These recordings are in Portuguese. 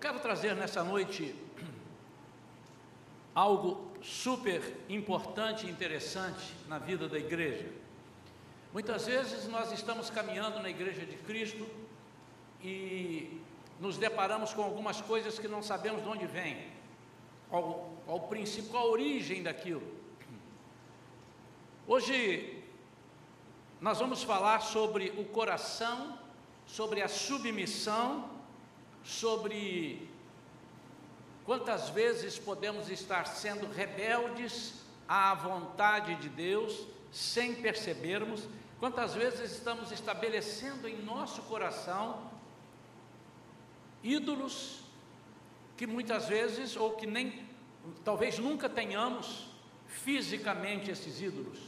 quero trazer nessa noite algo super importante e interessante na vida da igreja. Muitas vezes nós estamos caminhando na igreja de Cristo e nos deparamos com algumas coisas que não sabemos de onde vem, qual, qual o princípio, qual a origem daquilo. Hoje nós vamos falar sobre o coração, sobre a submissão, sobre quantas vezes podemos estar sendo rebeldes à vontade de Deus sem percebermos, quantas vezes estamos estabelecendo em nosso coração ídolos que muitas vezes, ou que nem, talvez nunca tenhamos fisicamente esses ídolos,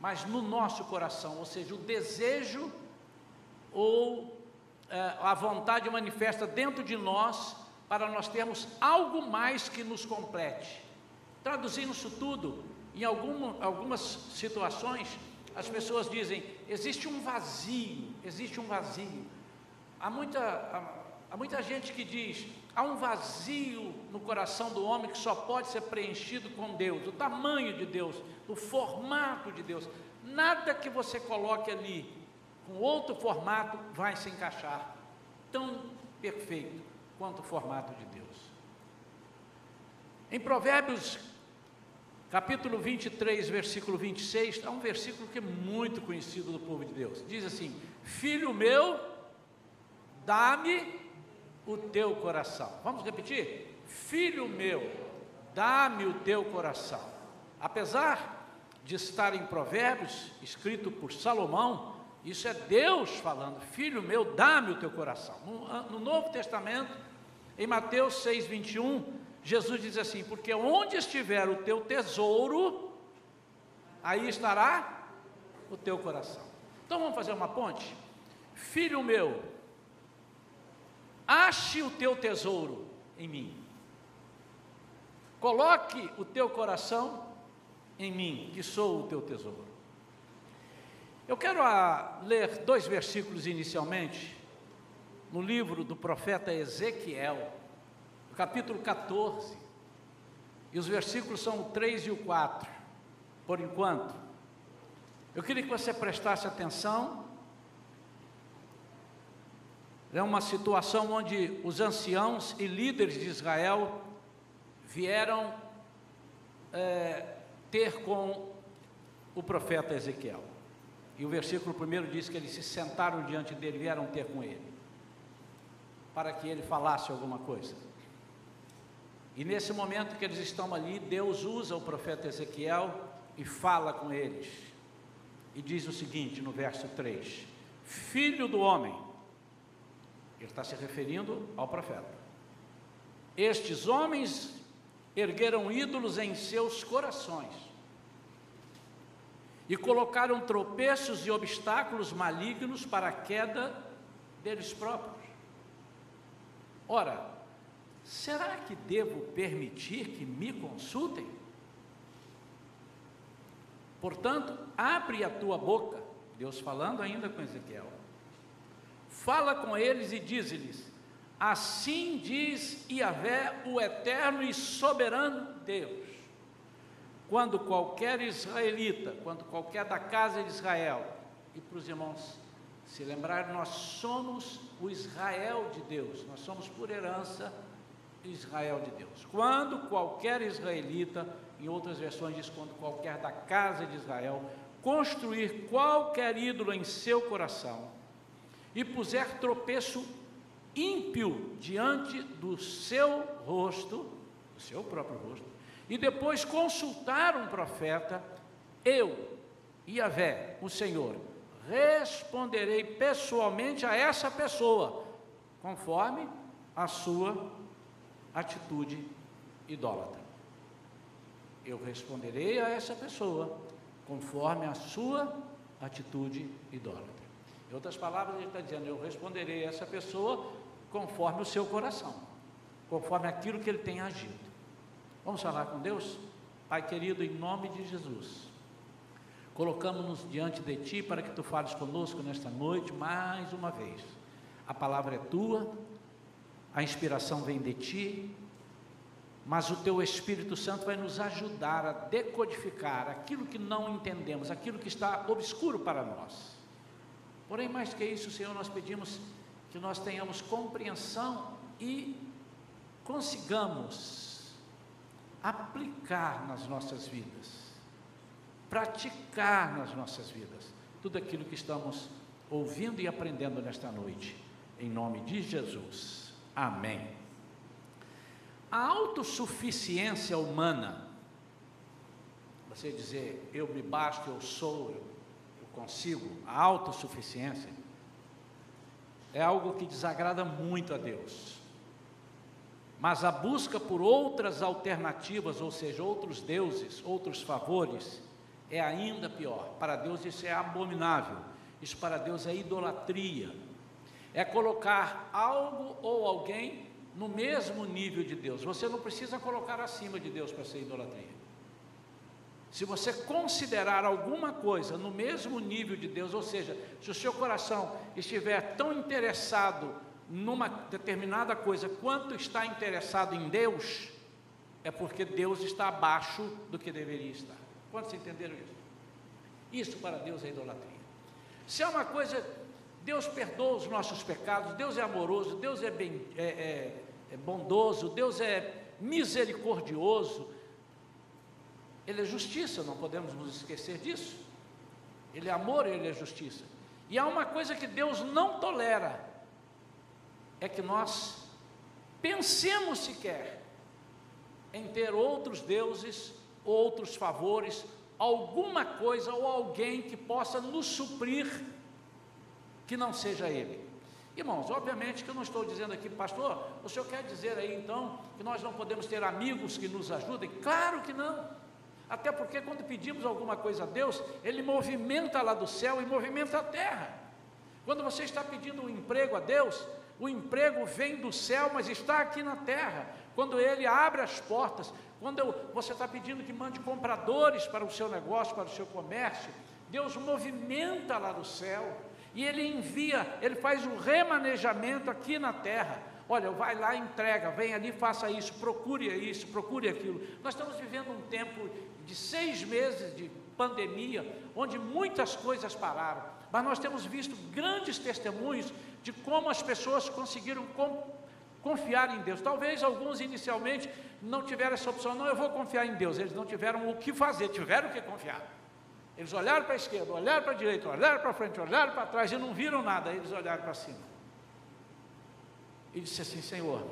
mas no nosso coração, ou seja, o desejo ou a vontade manifesta dentro de nós para nós termos algo mais que nos complete. Traduzindo isso tudo, em alguma, algumas situações, as pessoas dizem: existe um vazio, existe um vazio. Há muita, há muita gente que diz: há um vazio no coração do homem que só pode ser preenchido com Deus, o tamanho de Deus, o formato de Deus. Nada que você coloque ali com outro formato vai se encaixar tão perfeito quanto o formato de Deus. Em Provérbios, capítulo 23, versículo 26, há um versículo que é muito conhecido do povo de Deus. Diz assim: Filho meu, dá-me o teu coração. Vamos repetir? Filho meu, dá-me o teu coração. Apesar de estar em Provérbios, escrito por Salomão, isso é Deus falando, filho meu, dá-me o teu coração. No, no, Novo Testamento, em Mateus 6, 21, Jesus diz assim: Porque onde estiver o teu tesouro, aí estará o teu coração. Então vamos fazer uma ponte? Filho meu, ache o teu tesouro em mim. Coloque o teu coração em mim, que sou o teu tesouro. Eu quero a, ah, ler dois versículos inicialmente, no livro do profeta Ezequiel, capítulo 14, e os versículos são o 3 e o 4, por enquanto. Eu queria que você prestasse atenção. É uma situação onde os anciãos e líderes de Israel vieram é, ter com o profeta Ezequiel. E o versículo primeiro diz que eles se sentaram diante dele, vieram ter com ele, para que ele falasse alguma coisa. E nesse momento que eles estão ali, Deus usa o profeta Ezequiel e fala com eles. E diz o seguinte no verso 3: Filho do homem, ele está se referindo ao profeta. Estes homens ergueram ídolos em seus corações e colocaram tropeços e obstáculos malignos para a queda deles próprios. Ora, será que devo permitir que me consultem? Portanto, abre a tua boca, Deus falando ainda com Ezequiel, fala com eles e diz-lhes: Assim diz Yahvé, o eterno e soberano Deus quando qualquer israelita, quando qualquer da casa de Israel, e para os irmãos se lembrar, nós somos o Israel de Deus, nós somos por herança Israel de Deus. Quando qualquer israelita, em outras versões diz quando qualquer da casa de Israel, construir qualquer ídolo em seu coração e puser tropeço ímpio diante do seu rosto, do seu próprio rosto, e depois consultar um profeta, eu, Yahvé, o Senhor, responderei pessoalmente a essa pessoa, conforme a sua atitude idólatra. Eu responderei a essa pessoa, conforme a sua atitude idólatra. Em outras palavras, ele está dizendo: Eu responderei a essa pessoa conforme o seu coração, conforme aquilo que ele tem agido. Vamos falar com Deus? Pai querido, em nome de Jesus, colocamos-nos diante de Ti para que Tu fales conosco nesta noite mais uma vez. A palavra é Tua, a inspiração vem de ti, mas o teu Espírito Santo vai nos ajudar a decodificar aquilo que não entendemos, aquilo que está obscuro para nós. Porém, mais que isso, Senhor, nós pedimos que nós tenhamos compreensão e consigamos aplicar nas nossas vidas, praticar nas nossas vidas tudo aquilo que estamos ouvindo e aprendendo nesta noite, em nome de Jesus. Amém. A autossuficiência humana, você dizer eu me basto, eu sou, eu, consigo, a autossuficiência, é algo que desagrada muito a Deus. Mas a busca por outras alternativas, ou seja, outros deuses, outros favores, é ainda pior. Para Deus isso é abominável. Isso para Deus é idolatria. É colocar algo ou alguém no mesmo nível de Deus. Você não precisa colocar acima de Deus para ser idolatria. Se você considerar alguma coisa no mesmo nível de Deus, ou seja, se o seu coração estiver tão interessado numa determinada coisa quanto está interessado em Deus, é porque Deus está abaixo do que deveria estar. Quantos entenderam isso? Isso para Deus é idolatria. Se é uma coisa, Deus perdoa os nossos pecados, Deus é amoroso, Deus é, bem, é, é, é bondoso, Deus é misericordioso, ele é justiça, não podemos nos esquecer disso. Ele é amor, ele é justiça. E há uma coisa que Deus não tolera: é que nós pensemos sequer em ter outros deuses, outros favores, alguma coisa ou alguém que possa nos suprir que não seja Ele. Irmãos, obviamente que eu não estou dizendo aqui, pastor, o senhor quer dizer aí então que nós não podemos ter amigos que nos ajudem? Claro que não. Até porque quando pedimos alguma coisa a Deus, Ele movimenta lá do céu e movimenta a terra. Quando você está pedindo um emprego a Deus, o emprego vem do céu, mas está aqui na terra. Quando Ele abre as portas, quando eu, você está pedindo que mande compradores para o seu negócio, para o seu comércio, Deus movimenta lá do céu e Ele envia, Ele faz um remanejamento aqui na terra. Olha, vai lá, entrega, vem ali, faça isso, procure isso, procure aquilo. Nós estamos vivendo um tempo de seis meses de pandemia, onde muitas coisas pararam, mas nós temos visto grandes testemunhos de como as pessoas conseguiram confiar em Deus. Talvez alguns inicialmente não tiveram essa opção, não, eu vou confiar em Deus. Eles não tiveram o que fazer, tiveram que confiar. Eles olharam para a esquerda, olharam para a direita, olharam para frente, olharam para trás e não viram nada. Eles olharam para cima. E disse assim: Senhor,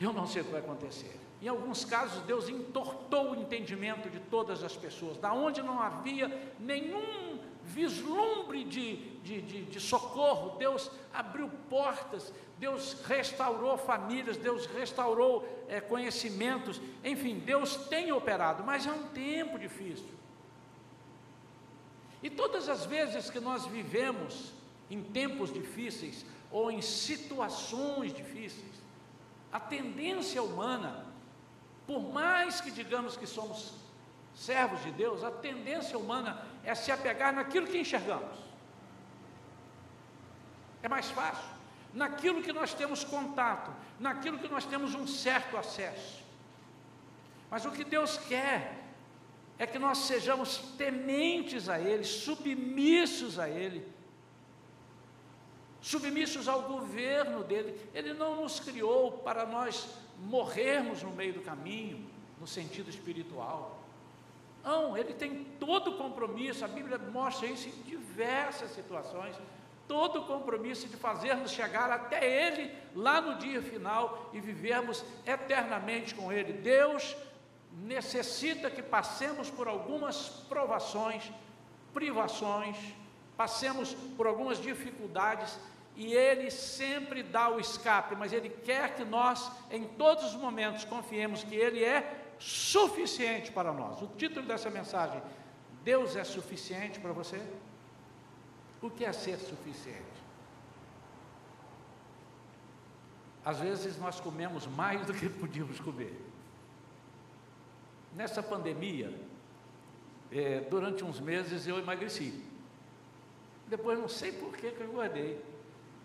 eu não sei o que vai acontecer. Em alguns casos, Deus entortou o entendimento de todas as pessoas, da onde não havia nenhum vislumbre de, de, de, de, socorro, Deus abriu portas, Deus restaurou famílias, Deus restaurou é, conhecimentos, enfim, Deus tem operado, mas é um tempo difícil. E todas as vezes que nós vivemos em tempos difíceis ou em situações difíceis, a tendência humana por mais que digamos que somos servos de Deus, a tendência humana é se apegar naquilo que enxergamos. É mais fácil. Naquilo que nós temos contato, naquilo que nós temos um certo acesso. Mas o que Deus quer é que nós sejamos tementes a Ele, submissos a Ele, submissos ao governo dele. Ele não nos criou para nós morrermos no meio do caminho, no sentido espiritual. Não, ele tem todo o compromisso, a Bíblia mostra isso em diversas situações, todo o compromisso de fazermos chegar até Ele lá no dia final e vivermos eternamente com Ele. Deus necessita que passemos por algumas provações, privações, passemos por algumas dificuldades e Ele sempre dá o escape, mas Ele quer que nós, em todos os momentos, confiemos que Ele é suficiente para nós. O título dessa mensagem: Deus é suficiente para você? O que é ser suficiente? Às vezes nós comemos mais do que podíamos comer. Nessa pandemia, é, durante uns meses eu emagreci. Depois não sei por que, que eu engordei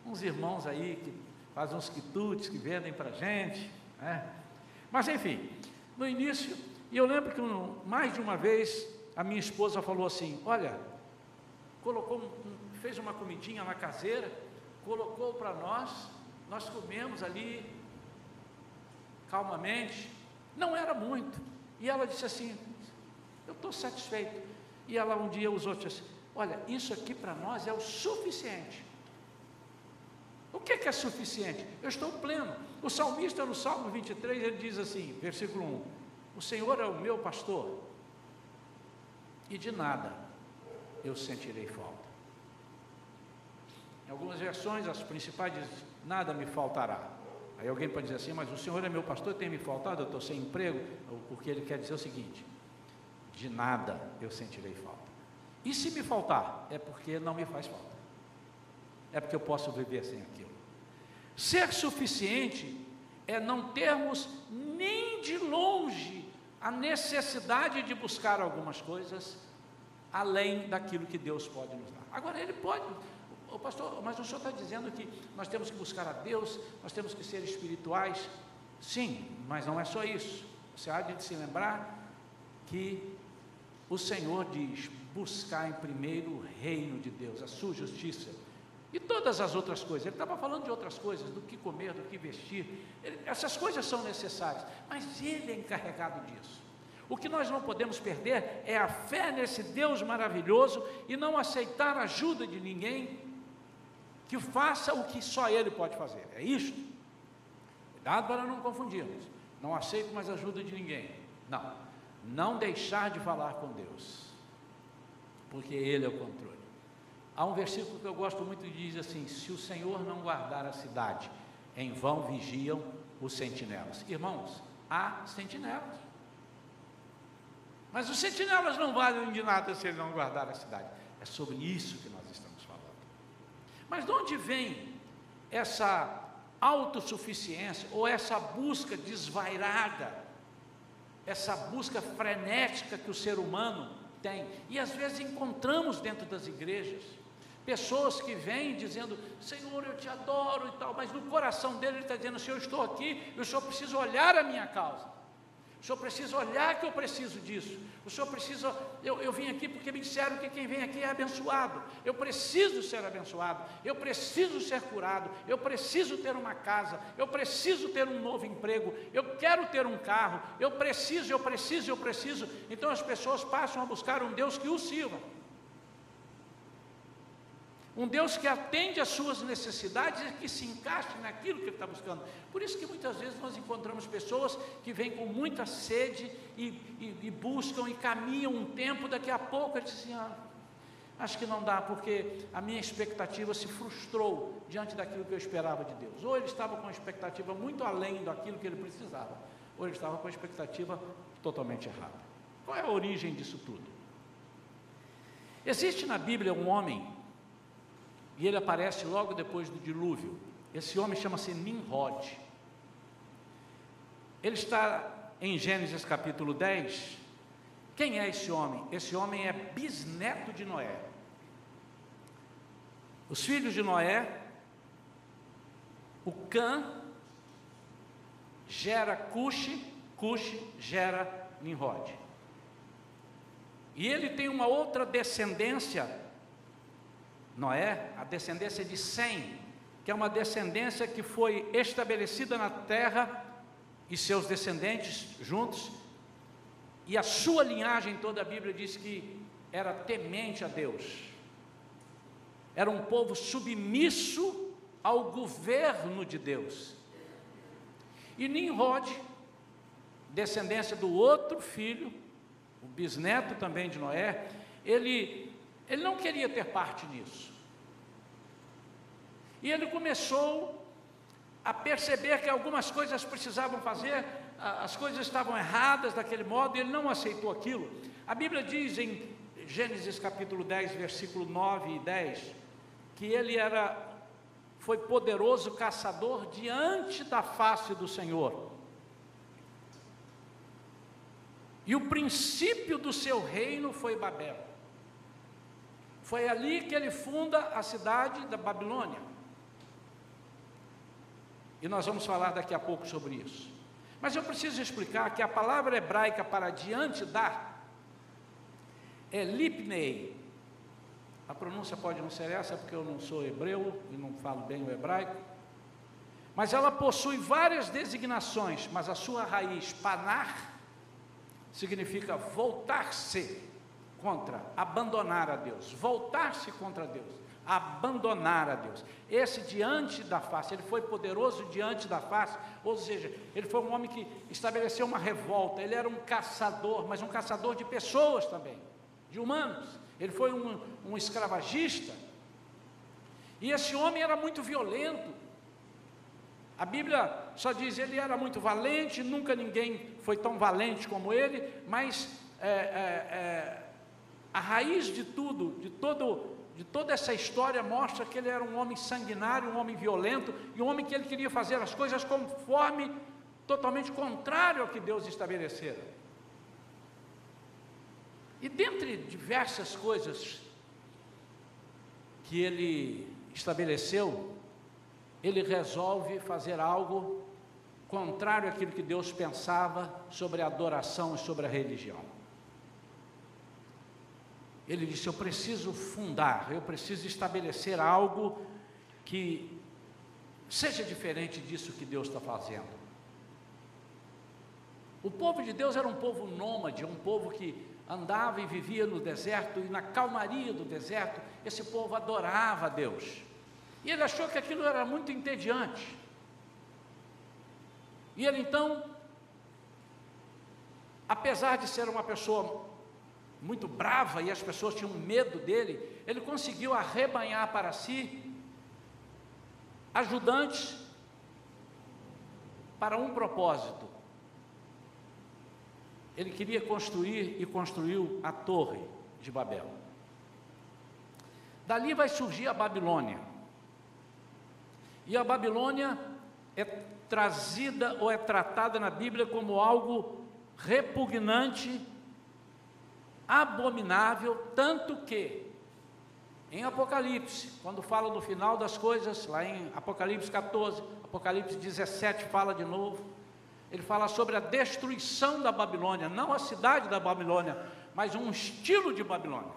uns irmãos aí que faz uns quitutes que vendem para gente. Né? Mas enfim, no início, e eu lembro que um, mais de uma vez a minha esposa falou assim: Olha, colocou um, fez uma comidinha na caseira, colocou para nós, nós comemos ali calmamente, não era muito. E ela disse assim: Eu estou satisfeito. E ela um dia usou disse assim: Olha, isso aqui para nós é o suficiente. O que, que é suficiente? Eu estou pleno. O salmista no Salmo 23 ele diz assim, versículo 1: O Senhor é o meu pastor, e de nada eu sentirei falta. Em algumas versões, as principais dizem: Nada me faltará. Aí alguém pode dizer assim, mas o Senhor é meu pastor, tem me faltado, eu estou sem emprego. Porque ele quer dizer o seguinte: de nada eu sentirei falta. E se me faltar? É porque não me faz falta. É porque eu posso viver sem aquilo. Ser suficiente é não termos nem de longe a necessidade de buscar algumas coisas além daquilo que Deus pode nos dar. Agora, Ele pode, o pastor, mas o senhor está dizendo que nós temos que buscar a Deus, nós temos que ser espirituais. Sim, mas não é só isso. Você há de se lembrar que o Senhor diz: buscar em primeiro o reino de Deus, a sua justiça. E todas as outras coisas, ele estava falando de outras coisas, do que comer, do que vestir, ele, essas coisas são necessárias, mas ele é encarregado disso. O que nós não podemos perder é a fé nesse Deus maravilhoso e não aceitar ajuda de ninguém que faça o que só Ele pode fazer. É isto. Cuidado para não confundirmos. Não aceito mais ajuda de ninguém. Não. Não deixar de falar com Deus. Porque Ele é o controle. Há um versículo que eu gosto muito que diz assim: Se o Senhor não guardar a cidade, em vão vigiam os sentinelas. Irmãos, há sentinelas. Mas os sentinelas não valem de nada se ele não guardar a cidade. É sobre isso que nós estamos falando. Mas de onde vem essa autossuficiência ou essa busca desvairada, essa busca frenética que o ser humano tem? E às vezes encontramos dentro das igrejas pessoas que vêm dizendo: Senhor, eu te adoro e tal, mas no coração dele ele está dizendo: Senhor, eu estou aqui, eu só preciso olhar a minha causa. O senhor precisa olhar que eu preciso disso. O senhor precisa. Eu, eu vim aqui porque me disseram que quem vem aqui é abençoado. Eu preciso ser abençoado. Eu preciso ser curado. Eu preciso ter uma casa. Eu preciso ter um novo emprego. Eu quero ter um carro. Eu preciso, eu preciso, eu preciso. Então as pessoas passam a buscar um Deus que o sirva. Um Deus que atende às suas necessidades e que se encaixe naquilo que ele está buscando. Por isso que muitas vezes nós encontramos pessoas que vêm com muita sede e, e, e buscam e caminham um tempo, daqui a pouco eles dizem, ah, acho que não dá, porque a minha expectativa se frustrou diante daquilo que eu esperava de Deus. Ou ele estava com uma expectativa muito além daquilo que ele precisava, ou ele estava com a expectativa totalmente errada. Qual é a origem disso tudo? Existe na Bíblia um homem e ele aparece logo depois do dilúvio. Esse homem chama-se Nimrod. Ele está em Gênesis capítulo 10. Quem é esse homem? Esse homem é bisneto de Noé. Os filhos de Noé, o Cã gera Cuxi, Cuxi gera Nimrod. E ele tem uma outra descendência Noé, a descendência de Sem, que é uma descendência que foi estabelecida na terra e seus descendentes juntos, e a sua linhagem, toda a Bíblia diz que era temente a Deus, era um povo submisso ao governo de Deus. E Nimrod, descendência do outro filho, o bisneto também de Noé, ele ele não queria ter parte nisso. E ele começou a perceber que algumas coisas precisavam fazer, as coisas estavam erradas daquele modo, e ele não aceitou aquilo. A Bíblia diz em Gênesis capítulo 10, versículo 9 e 10, que ele era foi poderoso caçador diante da face do Senhor. E o princípio do seu reino foi Babel. Foi ali que ele funda a cidade da Babilônia. E nós vamos falar daqui a pouco sobre isso. Mas eu preciso explicar que a palavra hebraica para diante da é lipnei. A pronúncia pode não ser essa porque eu não sou hebreu e não falo bem o hebraico. Mas ela possui várias designações, mas a sua raiz panar significa voltar-se contra, abandonar a Deus, voltar-se contra Deus, abandonar a Deus. Esse diante da face, ele foi poderoso diante da face, ou seja, ele foi um homem que estabeleceu uma revolta, ele era um caçador, mas um caçador de pessoas também, de humanos. Ele foi um, um escravagista. E esse homem era muito violento, a Bíblia só diz ele era muito valente, nunca ninguém foi tão valente como ele, mas é, é, é, a raiz de tudo, de todo, de toda essa história mostra que ele era um homem sanguinário, um homem violento e um homem que ele queria fazer as coisas conforme totalmente contrário ao que Deus estabelecera. E dentre diversas coisas que ele estabeleceu, ele resolve fazer algo contrário àquilo que Deus pensava sobre a adoração e sobre a religião. Ele disse: Eu preciso fundar, eu preciso estabelecer algo que seja diferente disso que Deus está fazendo. O povo de Deus era um povo nômade, um povo que andava e vivia no deserto, e na calmaria do deserto, esse povo adorava a Deus. E ele achou que aquilo era muito entediante. E ele então, apesar de ser uma pessoa muito brava e as pessoas tinham medo dele, ele conseguiu arrebanhar para si ajudantes para um propósito. Ele queria construir e construiu a Torre de Babel. Dali vai surgir a Babilônia. E a Babilônia é trazida ou é tratada na Bíblia como algo repugnante, abominável, tanto que em Apocalipse, quando fala do final das coisas, lá em Apocalipse 14, Apocalipse 17 fala de novo, ele fala sobre a destruição da Babilônia, não a cidade da Babilônia, mas um estilo de Babilônia.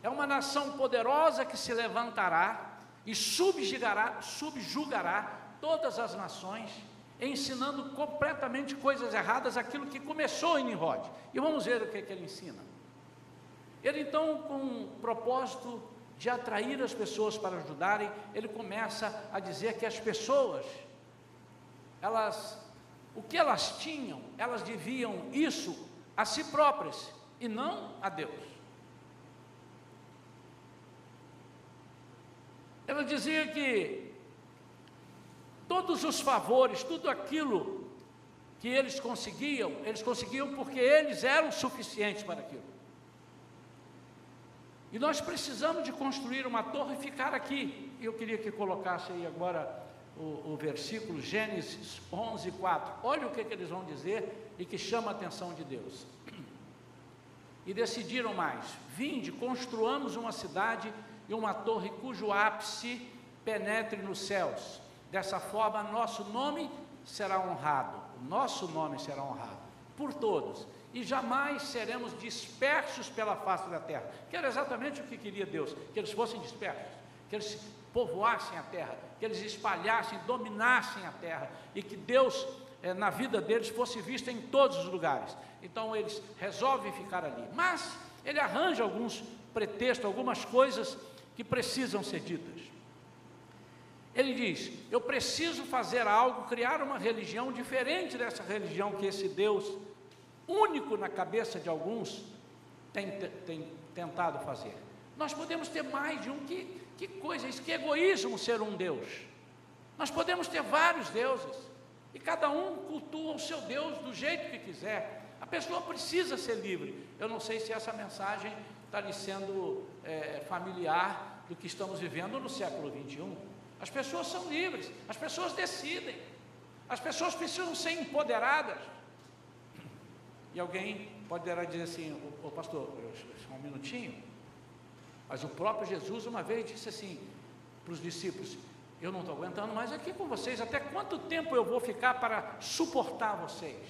É uma nação poderosa que se levantará e subjugará, subjugará todas as nações, ensinando completamente coisas erradas, aquilo que começou em Nimrod. E vamos ver o que, que ele ensina. Ele então, com o propósito de atrair as pessoas para ajudarem, ele começa a dizer que as pessoas, elas, o que elas tinham, elas deviam isso a si próprias e não a Deus. Ela dizia que todos os favores, tudo aquilo que eles conseguiam, eles conseguiam porque eles eram suficientes para aquilo. E nós precisamos de construir uma torre e ficar aqui. Eu queria que colocasse aí agora o, o versículo Gênesis 11, 4. Olha o que, que eles vão dizer e que chama a atenção de Deus. E decidiram mais: vinde, construamos uma cidade e uma torre cujo ápice penetre nos céus. Dessa forma, nosso nome será honrado, o nosso nome será honrado por todos, e jamais seremos dispersos pela face da terra. Que era exatamente o que queria Deus: que eles fossem dispersos, que eles povoassem a terra, que eles espalhassem, dominassem a terra, e que Deus, eh, na vida deles, fosse visto em todos os lugares. Então eles resolvem ficar ali, mas ele arranja alguns pretextos, algumas coisas que precisam ser ditas. Ele diz: Eu preciso fazer algo, criar uma religião diferente dessa religião que esse Deus, único na cabeça de alguns, tem, tem tentado fazer. Nós podemos ter mais de um, que, que coisa, isso que egoísmo ser um Deus. Nós podemos ter vários deuses, e cada um cultua o seu Deus do jeito que quiser. A pessoa precisa ser livre. Eu não sei se essa mensagem está lhe sendo é, familiar do que estamos vivendo no século 21. As pessoas são livres, as pessoas decidem, as pessoas precisam ser empoderadas. E alguém poderá dizer assim, ô, ô pastor, só um minutinho, mas o próprio Jesus uma vez disse assim para os discípulos: Eu não estou aguentando mais aqui com vocês. Até quanto tempo eu vou ficar para suportar vocês?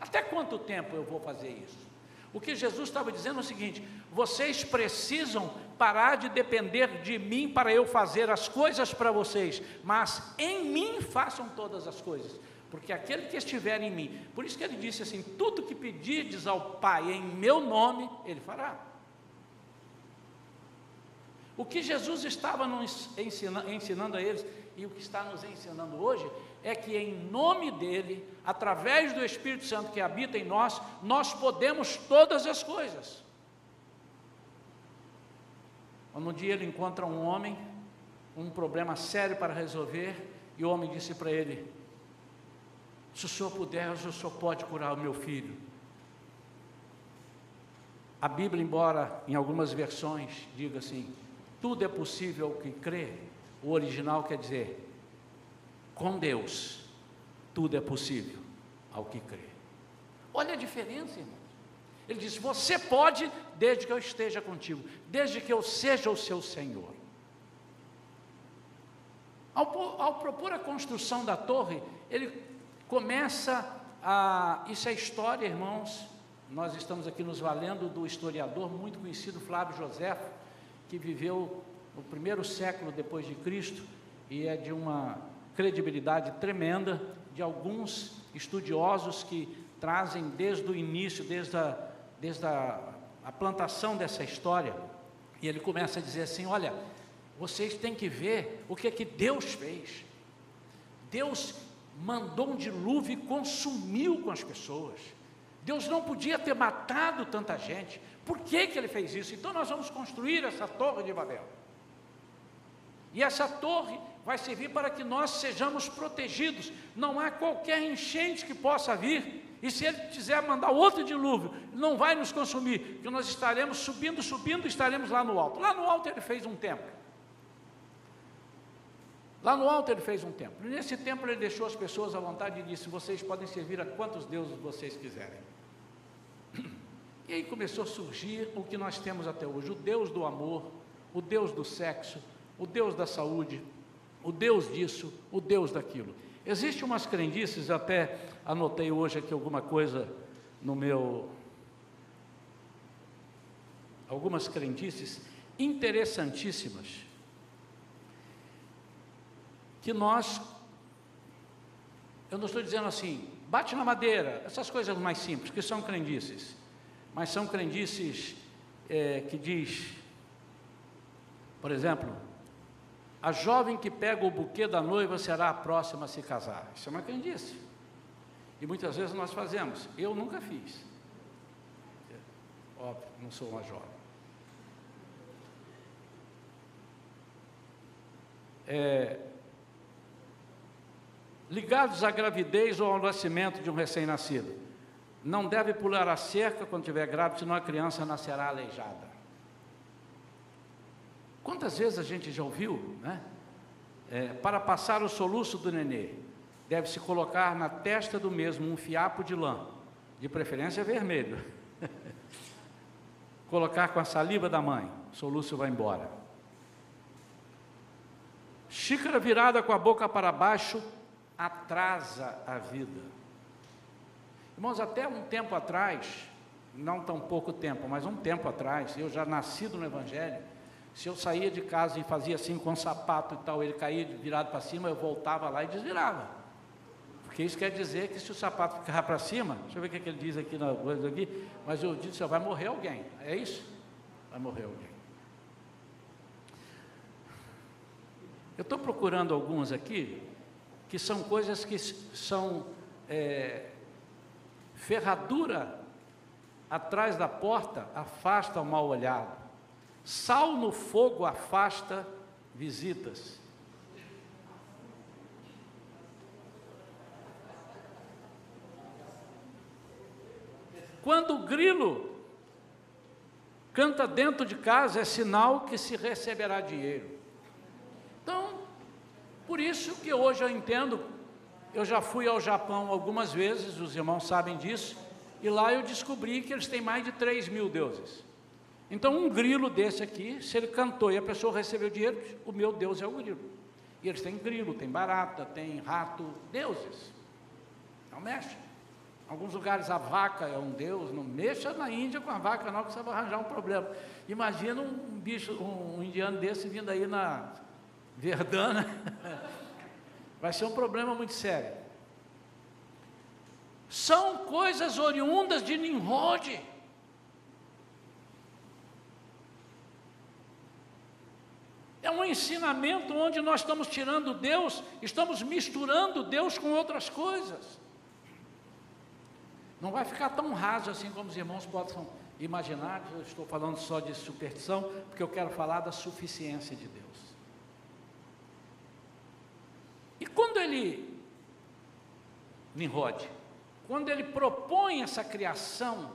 Até quanto tempo eu vou fazer isso? O que Jesus estava dizendo é o seguinte: vocês precisam parar de depender de mim para eu fazer as coisas para vocês, mas em mim façam todas as coisas, porque aquele que estiver em mim, por isso que ele disse assim: tudo que pedirdes ao Pai em meu nome, ele fará. O que Jesus estava nos ensinando, ensinando a eles e o que está nos ensinando hoje é que em nome dele, através do Espírito Santo que habita em nós, nós podemos todas as coisas. Um dia ele encontra um homem, um problema sério para resolver, e o homem disse para ele: Se o senhor puder, o senhor pode curar o meu filho. A Bíblia, embora em algumas versões diga assim, tudo é possível ao que crê. O original quer dizer, com Deus, tudo é possível ao que crê. Olha a diferença, irmãos. Ele diz: Você pode, desde que eu esteja contigo, desde que eu seja o seu Senhor. Ao, ao propor a construção da torre, ele começa a. Isso é história, irmãos. Nós estamos aqui nos valendo do historiador muito conhecido Flávio Joséfo, que viveu no primeiro século depois de Cristo e é de uma credibilidade tremenda de alguns estudiosos que trazem desde o início, desde a, desde a, a plantação dessa história, e ele começa a dizer assim: olha, vocês têm que ver o que é que Deus fez. Deus mandou um dilúvio e consumiu com as pessoas. Deus não podia ter matado tanta gente. Por que, que ele fez isso? Então nós vamos construir essa torre de Babel. E essa torre vai servir para que nós sejamos protegidos. Não há qualquer enchente que possa vir. E se ele quiser mandar outro dilúvio, não vai nos consumir, porque nós estaremos subindo, subindo, estaremos lá no alto. Lá no alto ele fez um templo. Lá no alto ele fez um templo. nesse templo ele deixou as pessoas à vontade e disse: Vocês podem servir a quantos deuses vocês quiserem. E aí começou a surgir o que nós temos até hoje: o Deus do amor, o Deus do sexo, o Deus da saúde, o Deus disso, o Deus daquilo. Existem umas crendices, até anotei hoje aqui alguma coisa no meu. Algumas crendices interessantíssimas, que nós, eu não estou dizendo assim, bate na madeira, essas coisas mais simples, que são crendices mas são crendices é, que diz, por exemplo, a jovem que pega o buquê da noiva será a próxima a se casar. Isso é uma crendice. E muitas vezes nós fazemos. Eu nunca fiz. Óbvio, não sou uma jovem. É, ligados à gravidez ou ao nascimento de um recém-nascido não deve pular a cerca quando estiver grávida, senão a criança nascerá aleijada. Quantas vezes a gente já ouviu, né? É, para passar o soluço do nenê, deve-se colocar na testa do mesmo um fiapo de lã, de preferência vermelho. colocar com a saliva da mãe, o soluço vai embora. Xícara virada com a boca para baixo atrasa a vida. Irmãos, até um tempo atrás, não tão pouco tempo, mas um tempo atrás, eu já nascido no Evangelho, se eu saía de casa e fazia assim com um sapato e tal, ele caía virado para cima, eu voltava lá e desvirava. Porque isso quer dizer que se o sapato ficar para cima, deixa eu ver o que, é que ele diz aqui na coisa aqui, mas eu disse, vai morrer alguém. É isso? Vai morrer alguém. Eu estou procurando alguns aqui que são coisas que são é, Ferradura atrás da porta afasta o mal olhado. Sal no fogo afasta visitas. Quando o grilo canta dentro de casa, é sinal que se receberá dinheiro. Então, por isso que hoje eu entendo eu já fui ao Japão algumas vezes, os irmãos sabem disso, e lá eu descobri que eles têm mais de 3 mil deuses. Então, um grilo desse aqui, se ele cantou e a pessoa recebeu dinheiro, o meu Deus é o grilo. E eles têm grilo, tem barata, tem rato, deuses. Não mexe. Em alguns lugares a vaca é um deus, não mexa na Índia com a vaca, não, que você vai arranjar um problema. Imagina um bicho, um, indiano desse vindo aí na Verdana. Vai ser um problema muito sério. São coisas oriundas de Nimrod. É um ensinamento onde nós estamos tirando Deus, estamos misturando Deus com outras coisas. Não vai ficar tão raso assim como os irmãos possam imaginar. Eu estou falando só de superstição, porque eu quero falar da suficiência de Deus. E quando ele, Nimrod, quando ele propõe essa criação,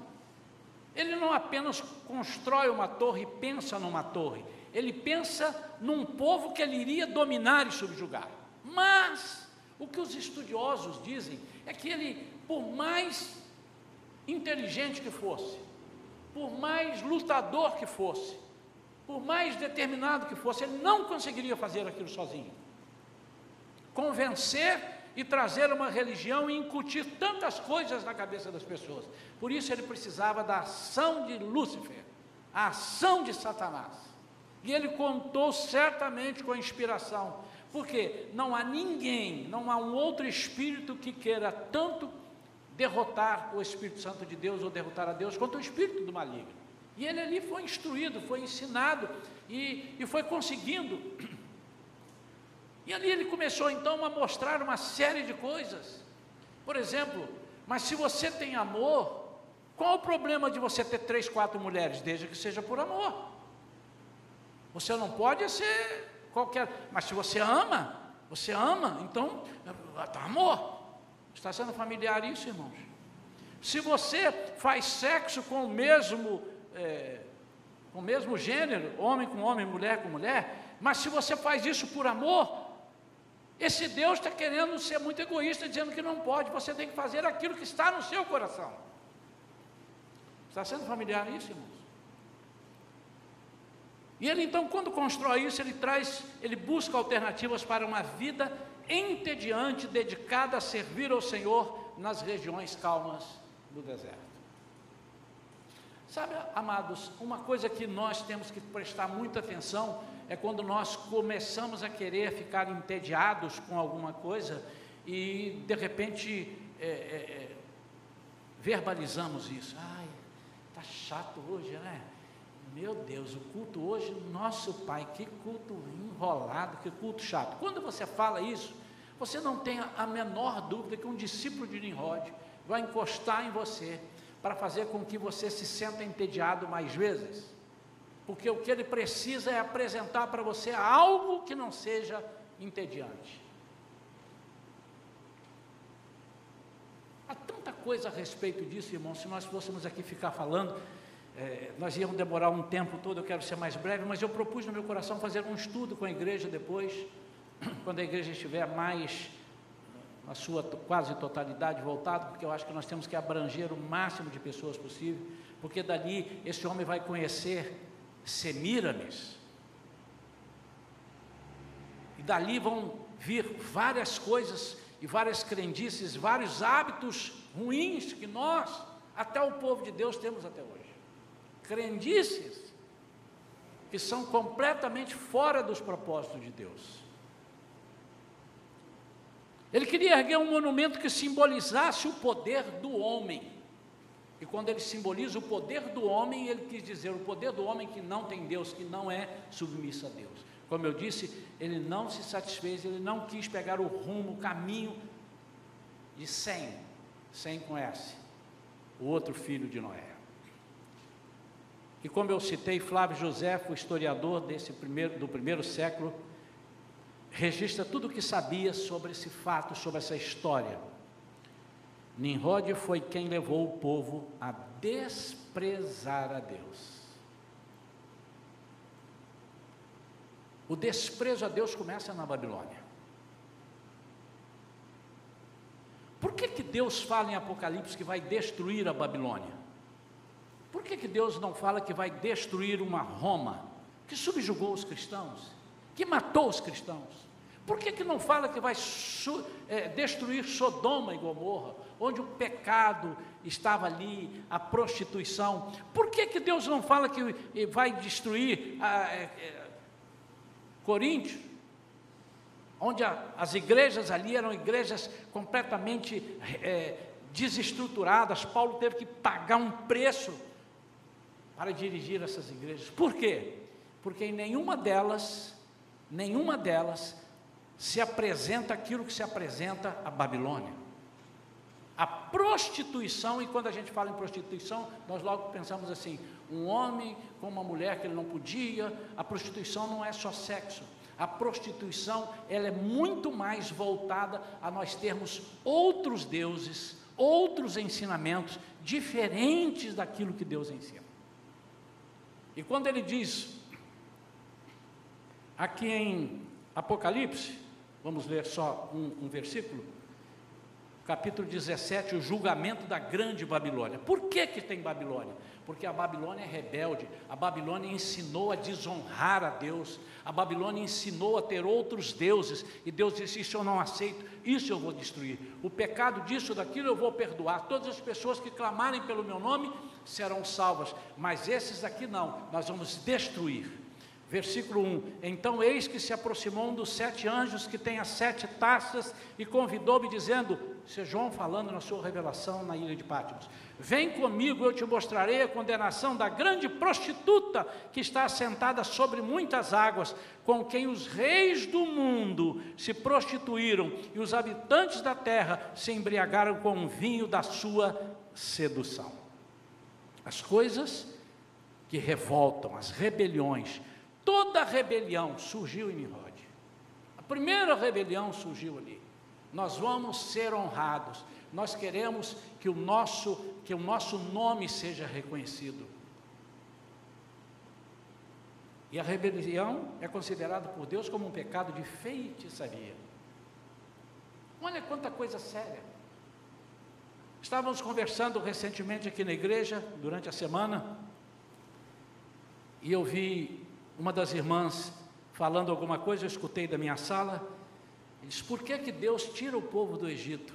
ele não apenas constrói uma torre e pensa numa torre, ele pensa num povo que ele iria dominar e subjugar. Mas o que os estudiosos dizem é que ele, por mais inteligente que fosse, por mais lutador que fosse, por mais determinado que fosse, ele não conseguiria fazer aquilo sozinho. Convencer e trazer uma religião e incutir tantas coisas na cabeça das pessoas. Por isso ele precisava da ação de Lúcifer, a ação de Satanás. E ele contou certamente com a inspiração, porque não há ninguém, não há um outro espírito que queira tanto derrotar o Espírito Santo de Deus ou derrotar a Deus quanto o espírito do maligno. E ele ali foi instruído, foi ensinado e, e foi conseguindo. E ali ele começou então a mostrar uma série de coisas. Por exemplo, mas se você tem amor, qual o problema de você ter três, quatro mulheres, desde que seja por amor? Você não pode ser qualquer, mas se você ama, você ama, então está amor. Está sendo familiar isso, irmãos? Se você faz sexo com o mesmo, é, com o mesmo gênero, homem com homem, mulher com mulher, mas se você faz isso por amor, esse Deus está querendo ser muito egoísta, dizendo que não pode, você tem que fazer aquilo que está no seu coração. Está sendo familiar isso, irmãos? E ele então, quando constrói isso, ele traz, ele busca alternativas para uma vida entediante, dedicada a servir ao Senhor nas regiões calmas do deserto. Sabe, amados, uma coisa que nós temos que prestar muita atenção é quando nós começamos a querer ficar entediados com alguma coisa e de repente é, é, é verbalizamos isso. Ai, tá chato hoje, né? Meu Deus, o culto hoje, nosso Pai, que culto enrolado, que culto chato. Quando você fala isso, você não tem a menor dúvida que um discípulo de Nimrod vai encostar em você para fazer com que você se sinta entediado mais vezes. Porque o que ele precisa é apresentar para você algo que não seja entediante. Há tanta coisa a respeito disso, irmão, se nós fôssemos aqui ficar falando, é, nós íamos demorar um tempo todo, eu quero ser mais breve, mas eu propus no meu coração fazer um estudo com a igreja depois, quando a igreja estiver mais na sua quase totalidade voltada, porque eu acho que nós temos que abranger o máximo de pessoas possível, porque dali esse homem vai conhecer Semíramis, e dali vão vir várias coisas e várias crendices, vários hábitos ruins que nós, até o povo de Deus, temos até hoje crendices que são completamente fora dos propósitos de Deus. Ele queria erguer um monumento que simbolizasse o poder do homem. E quando ele simboliza o poder do homem, ele quis dizer o poder do homem que não tem Deus, que não é submisso a Deus. Como eu disse, ele não se satisfez, ele não quis pegar o rumo, o caminho de Sem, Sem com S, o outro filho de Noé. E como eu citei, Flávio José, o historiador desse primeiro, do primeiro século, registra tudo o que sabia sobre esse fato, sobre essa história. Nimrod foi quem levou o povo a desprezar a Deus. O desprezo a Deus começa na Babilônia. Por que, que Deus fala em Apocalipse que vai destruir a Babilônia? Por que, que Deus não fala que vai destruir uma Roma que subjugou os cristãos, que matou os cristãos? Por que, que não fala que vai é, destruir Sodoma e Gomorra, onde o pecado estava ali, a prostituição? Por que, que Deus não fala que vai destruir a, é, é, Coríntios, onde a, as igrejas ali eram igrejas completamente é, desestruturadas? Paulo teve que pagar um preço para dirigir essas igrejas. Por quê? Porque em nenhuma delas, nenhuma delas se apresenta aquilo que se apresenta a Babilônia. A prostituição, e quando a gente fala em prostituição, nós logo pensamos assim: um homem com uma mulher que ele não podia, a prostituição não é só sexo. A prostituição, ela é muito mais voltada a nós termos outros deuses, outros ensinamentos diferentes daquilo que Deus ensina. E quando ele diz aqui em Apocalipse, Vamos ler só um, um versículo? Capítulo 17, o julgamento da grande Babilônia. Por que, que tem Babilônia? Porque a Babilônia é rebelde, a Babilônia ensinou a desonrar a Deus, a Babilônia ensinou a ter outros deuses, e Deus disse: Isso eu não aceito, isso eu vou destruir. O pecado disso, daquilo eu vou perdoar. Todas as pessoas que clamarem pelo meu nome serão salvas, mas esses aqui não, nós vamos destruir. Versículo 1: Então eis que se aproximou um dos sete anjos que tem as sete taças e convidou-me, dizendo: Isso é João falando na sua revelação na ilha de Patmos: Vem comigo, eu te mostrarei a condenação da grande prostituta que está assentada sobre muitas águas, com quem os reis do mundo se prostituíram e os habitantes da terra se embriagaram com o vinho da sua sedução. As coisas que revoltam, as rebeliões, Toda rebelião surgiu em Nimrod. A primeira rebelião surgiu ali. Nós vamos ser honrados. Nós queremos que o nosso que o nosso nome seja reconhecido. E a rebelião é considerada por Deus como um pecado de feitiçaria. Olha quanta coisa séria. Estávamos conversando recentemente aqui na igreja, durante a semana, e eu vi uma das irmãs falando alguma coisa, eu escutei da minha sala, diz: por que, que Deus tira o povo do Egito?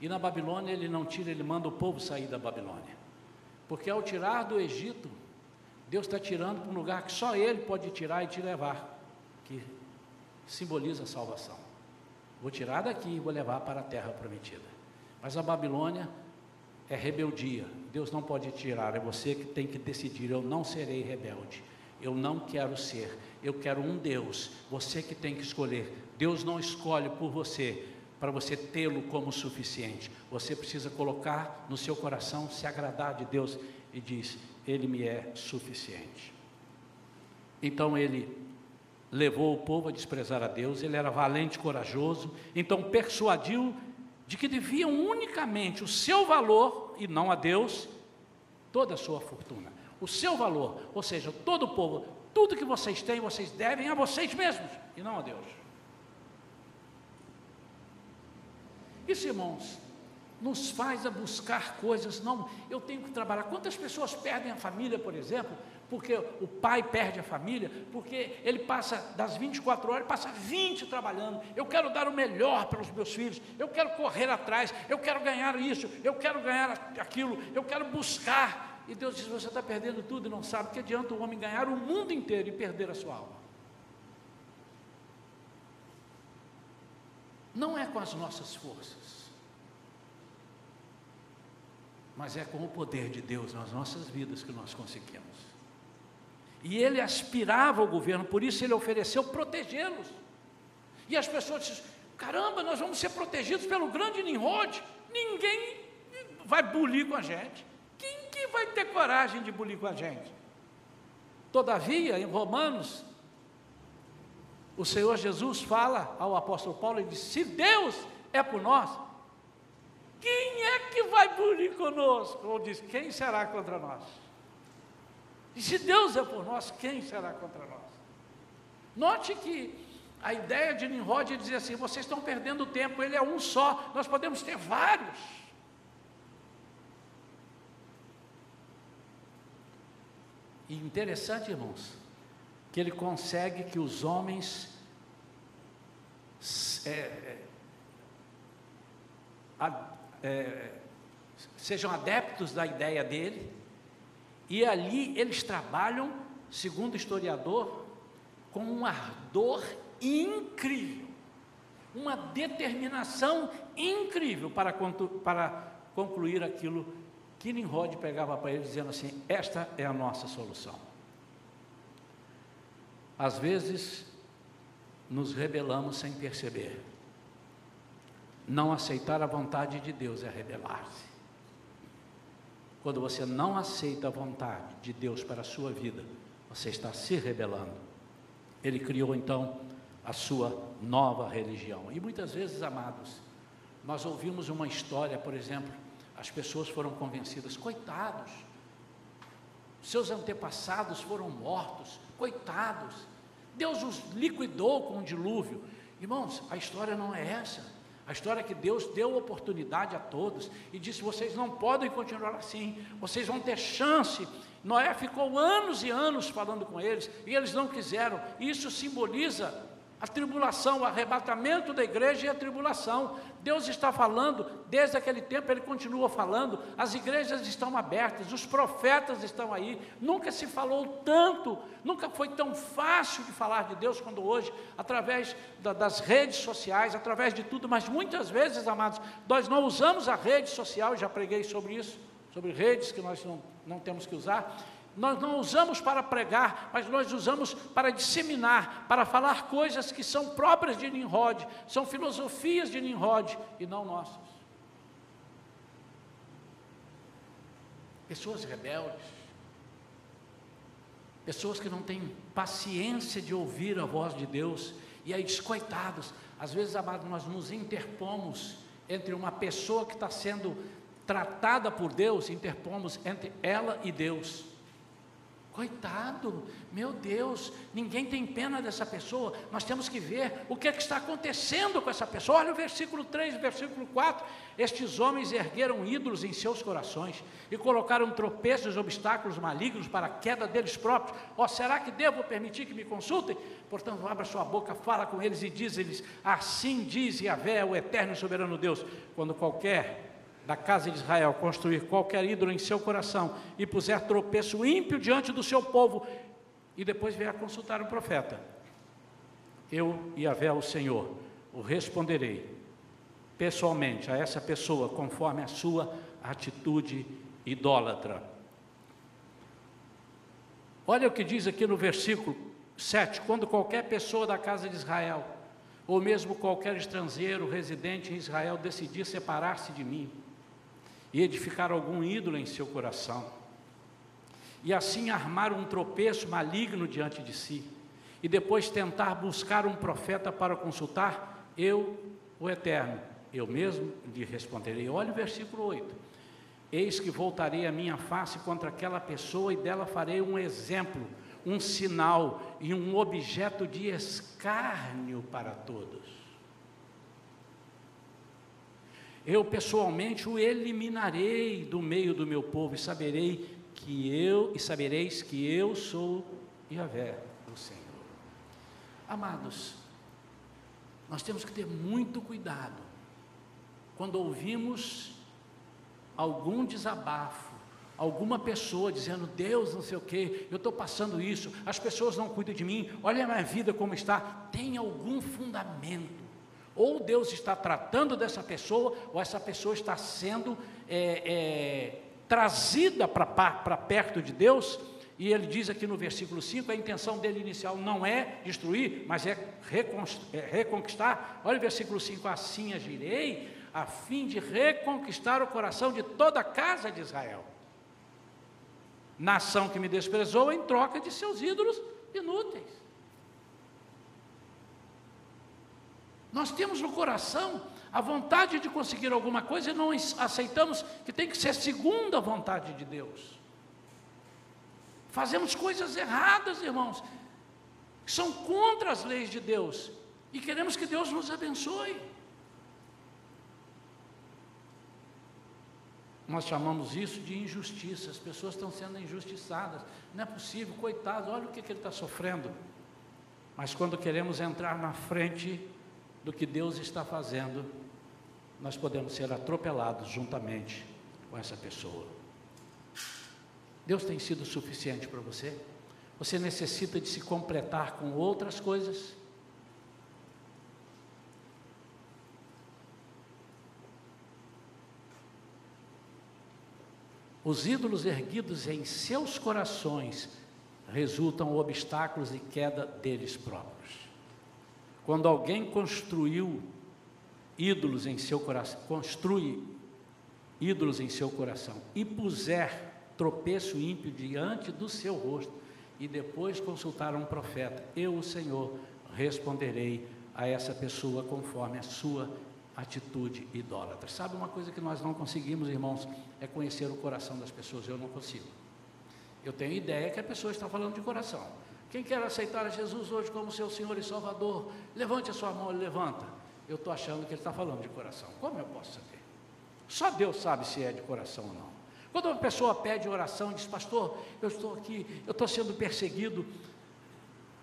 E na Babilônia ele não tira, ele manda o povo sair da Babilônia. Porque ao tirar do Egito, Deus está tirando para um lugar que só Ele pode tirar e te levar, que simboliza a salvação. Vou tirar daqui e vou levar para a terra prometida. Mas a Babilônia é rebeldia. Deus não pode tirar, é você que tem que decidir. Eu não serei rebelde. Eu não quero ser, eu quero um Deus. Você que tem que escolher. Deus não escolhe por você para você tê-lo como suficiente. Você precisa colocar no seu coração, se agradar de Deus e diz: Ele me é suficiente. Então ele levou o povo a desprezar a Deus, ele era valente corajoso, então persuadiu de que deviam unicamente o seu valor e não a Deus toda a sua fortuna o seu valor, ou seja, todo o povo, tudo que vocês têm, vocês devem a vocês mesmos e não a Deus. Isso, irmãos, nos faz a buscar coisas, não, eu tenho que trabalhar. Quantas pessoas perdem a família, por exemplo, porque o pai perde a família, porque ele passa das 24 horas, passa 20 trabalhando. Eu quero dar o melhor para os meus filhos, eu quero correr atrás, eu quero ganhar isso, eu quero ganhar aquilo, eu quero buscar. E Deus diz: Você está perdendo tudo e não sabe que adianta o homem ganhar o mundo inteiro e perder a sua alma. Não é com as nossas forças, mas é com o poder de Deus nas nossas vidas que nós conseguimos. E ele aspirava ao governo, por isso ele ofereceu protegê-los. E as pessoas dizem: caramba, nós vamos ser protegidos pelo grande Nimrod, ninguém vai bulir com a gente vai ter coragem de bulir com a gente? Todavia, em Romanos, o Senhor Jesus fala ao apóstolo Paulo e diz: se Deus é por nós, quem é que vai bulir conosco? Ou diz: quem será contra nós? E se Deus é por nós, quem será contra nós? Note que a ideia de Nimrod é dizer assim: vocês estão perdendo tempo, ele é um só, nós podemos ter vários. E interessante, irmãos, que ele consegue que os homens é, é, é, sejam adeptos da ideia dele, e ali eles trabalham, segundo o historiador, com um ardor incrível, uma determinação incrível para, para concluir aquilo que Nimrod pegava para ele, dizendo assim: Esta é a nossa solução. Às vezes, nos rebelamos sem perceber. Não aceitar a vontade de Deus é rebelar-se. Quando você não aceita a vontade de Deus para a sua vida, você está se rebelando. Ele criou então a sua nova religião. E muitas vezes, amados, nós ouvimos uma história, por exemplo, as pessoas foram convencidas, coitados, seus antepassados foram mortos, coitados, Deus os liquidou com o dilúvio. Irmãos, a história não é essa. A história é que Deus deu oportunidade a todos e disse: vocês não podem continuar assim, vocês vão ter chance. Noé ficou anos e anos falando com eles e eles não quiseram. Isso simboliza a tribulação, o arrebatamento da igreja e a tribulação. Deus está falando, desde aquele tempo ele continua falando, as igrejas estão abertas, os profetas estão aí. Nunca se falou tanto, nunca foi tão fácil de falar de Deus quando hoje, através da, das redes sociais, através de tudo, mas muitas vezes, amados, nós não usamos a rede social, já preguei sobre isso, sobre redes que nós não, não temos que usar. Nós não usamos para pregar, mas nós usamos para disseminar, para falar coisas que são próprias de Nimrod, são filosofias de Nimrod e não nossas. Pessoas rebeldes, pessoas que não têm paciência de ouvir a voz de Deus, e aí, coitados, às vezes, amados, nós nos interpomos entre uma pessoa que está sendo tratada por Deus, interpomos entre ela e Deus. Coitado, meu Deus, ninguém tem pena dessa pessoa, nós temos que ver o que, é que está acontecendo com essa pessoa. Olha o versículo 3, versículo 4: Estes homens ergueram ídolos em seus corações e colocaram tropeços e obstáculos malignos para a queda deles próprios. Ó, oh, será que devo permitir que me consultem? Portanto, abra sua boca, fala com eles e diz-lhes: Assim diz Yahvé, o eterno e soberano Deus, quando qualquer da casa de Israel construir qualquer ídolo em seu coração e puser tropeço ímpio diante do seu povo, e depois vier consultar o profeta, eu, Yahvé, o Senhor, o responderei pessoalmente a essa pessoa conforme a sua atitude idólatra. Olha o que diz aqui no versículo 7: quando qualquer pessoa da casa de Israel, ou mesmo qualquer estrangeiro residente em Israel, decidir separar-se de mim, e edificar algum ídolo em seu coração, e assim armar um tropeço maligno diante de si, e depois tentar buscar um profeta para consultar, eu, o Eterno, eu mesmo lhe responderei. Olha o versículo 8: Eis que voltarei a minha face contra aquela pessoa e dela farei um exemplo, um sinal e um objeto de escárnio para todos eu pessoalmente o eliminarei do meio do meu povo e saberei que eu e sabereis que eu sou Yahvé, o Senhor. Amados, nós temos que ter muito cuidado quando ouvimos algum desabafo, alguma pessoa dizendo, Deus não sei o que, eu estou passando isso, as pessoas não cuidam de mim, olha a minha vida como está, tem algum fundamento. Ou Deus está tratando dessa pessoa, ou essa pessoa está sendo é, é, trazida para perto de Deus. E ele diz aqui no versículo 5: a intenção dele inicial não é destruir, mas é, é reconquistar. Olha o versículo 5: assim agirei, a fim de reconquistar o coração de toda a casa de Israel. Nação que me desprezou em troca de seus ídolos inúteis. Nós temos no coração a vontade de conseguir alguma coisa e não aceitamos que tem que ser segundo a vontade de Deus. Fazemos coisas erradas, irmãos, que são contra as leis de Deus e queremos que Deus nos abençoe. Nós chamamos isso de injustiça. As pessoas estão sendo injustiçadas. Não é possível, coitado, olha o que, que ele está sofrendo. Mas quando queremos entrar na frente do que Deus está fazendo, nós podemos ser atropelados juntamente com essa pessoa. Deus tem sido suficiente para você? Você necessita de se completar com outras coisas? Os ídolos erguidos em seus corações resultam obstáculos e queda deles próprios. Quando alguém construiu ídolos em seu coração, construi ídolos em seu coração e puser tropeço ímpio diante do seu rosto e depois consultar um profeta, eu, o Senhor, responderei a essa pessoa conforme a sua atitude idólatra. Sabe uma coisa que nós não conseguimos, irmãos, é conhecer o coração das pessoas. Eu não consigo. Eu tenho ideia que a pessoa está falando de coração. Quem quer aceitar a Jesus hoje como seu Senhor e Salvador, levante a sua mão e levanta. Eu estou achando que ele está falando de coração. Como eu posso saber? Só Deus sabe se é de coração ou não. Quando uma pessoa pede oração e diz, pastor, eu estou aqui, eu estou sendo perseguido,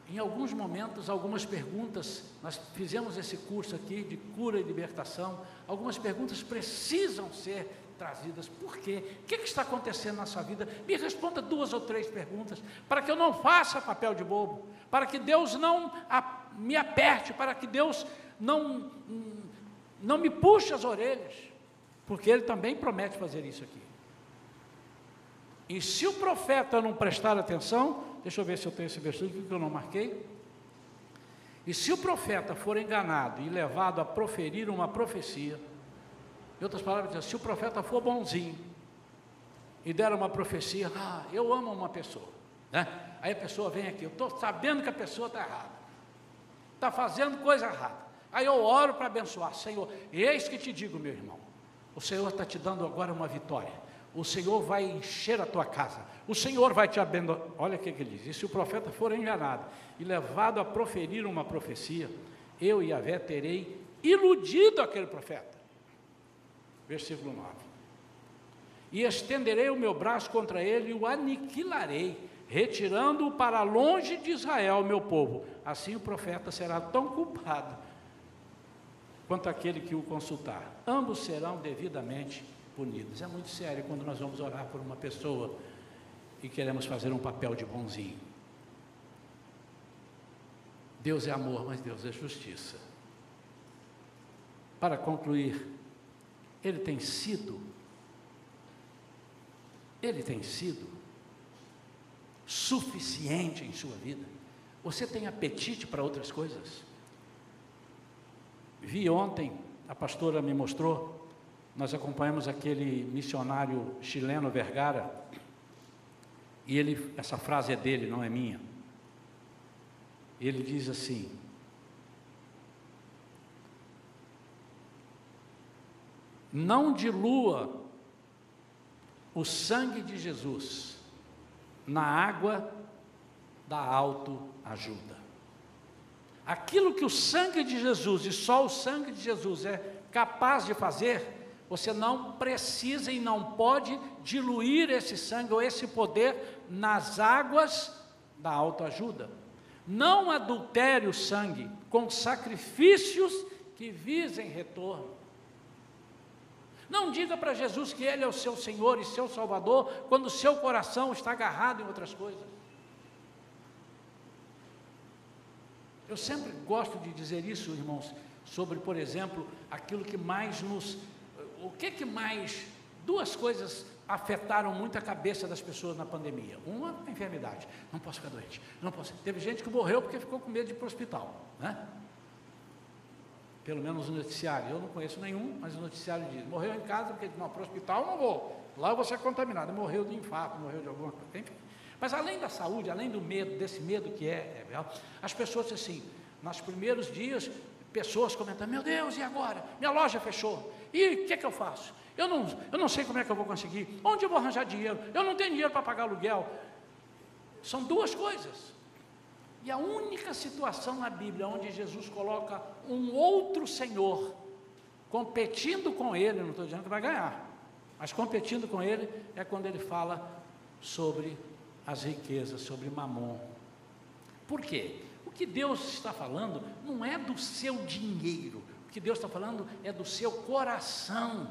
em alguns momentos, algumas perguntas, nós fizemos esse curso aqui de cura e libertação, algumas perguntas precisam ser trazidas. Por quê? O que, está acontecendo na sua vida? Me responda duas ou três perguntas, para que eu não faça papel de bobo, para que Deus não me aperte, para que Deus não, não me puxe as orelhas, porque Ele também promete fazer isso aqui. E se o profeta não prestar atenção, deixa eu ver se eu tenho esse versículo que eu não marquei. E se o profeta for enganado e levado a proferir uma profecia, em outras palavras, se o profeta for bonzinho e der uma profecia, ah, eu amo uma pessoa, né? Aí a pessoa vem aqui, eu estou sabendo que a pessoa está errada, está fazendo coisa errada. Aí eu oro para abençoar, Senhor, eis que te digo, meu irmão, o Senhor está te dando agora uma vitória o Senhor vai encher a tua casa, o Senhor vai te abençoar. Olha o que ele diz: e se o profeta for enganado e levado a proferir uma profecia, eu, e Vé terei iludido aquele profeta. Versículo 9: E estenderei o meu braço contra ele e o aniquilarei, retirando-o para longe de Israel, meu povo. Assim o profeta será tão culpado quanto aquele que o consultar. Ambos serão devidamente punidos. É muito sério quando nós vamos orar por uma pessoa e queremos fazer um papel de bonzinho. Deus é amor, mas Deus é justiça. Para concluir, Ele tem sido, Ele tem sido suficiente em sua vida. Você tem apetite para outras coisas? Vi ontem, a pastora me mostrou nós acompanhamos aquele missionário chileno Vergara, e ele, essa frase é dele, não é minha. Ele diz assim: Não dilua o sangue de Jesus na água da autoajuda. Aquilo que o sangue de Jesus e só o sangue de Jesus é capaz de fazer, você não precisa e não pode diluir esse sangue ou esse poder nas águas da autoajuda. Não adultere o sangue com sacrifícios que visem retorno. Não diga para Jesus que Ele é o seu Senhor e seu Salvador quando o seu coração está agarrado em outras coisas. Eu sempre gosto de dizer isso, irmãos, sobre, por exemplo, aquilo que mais nos o que que mais, duas coisas afetaram muito a cabeça das pessoas na pandemia. Uma, a enfermidade. Não posso ficar doente. Não posso. Teve gente que morreu porque ficou com medo de ir para o hospital. Né? Pelo menos no noticiário. Eu não conheço nenhum, mas o noticiário diz. Morreu em casa porque não, para o hospital não vou. Lá eu vou ser contaminado. Morreu de infarto, morreu de alguma coisa. Enfim. Mas além da saúde, além do medo, desse medo que é, é as pessoas assim, nos primeiros dias, pessoas comentando, meu Deus, e agora? Minha loja fechou. E o que, é que eu faço? Eu não, eu não sei como é que eu vou conseguir. Onde eu vou arranjar dinheiro? Eu não tenho dinheiro para pagar aluguel. São duas coisas. E a única situação na Bíblia onde Jesus coloca um outro Senhor competindo com ele, não estou dizendo que vai ganhar. Mas competindo com ele é quando ele fala sobre as riquezas, sobre mamon. Por quê? O que Deus está falando não é do seu dinheiro, o que Deus está falando é do seu coração.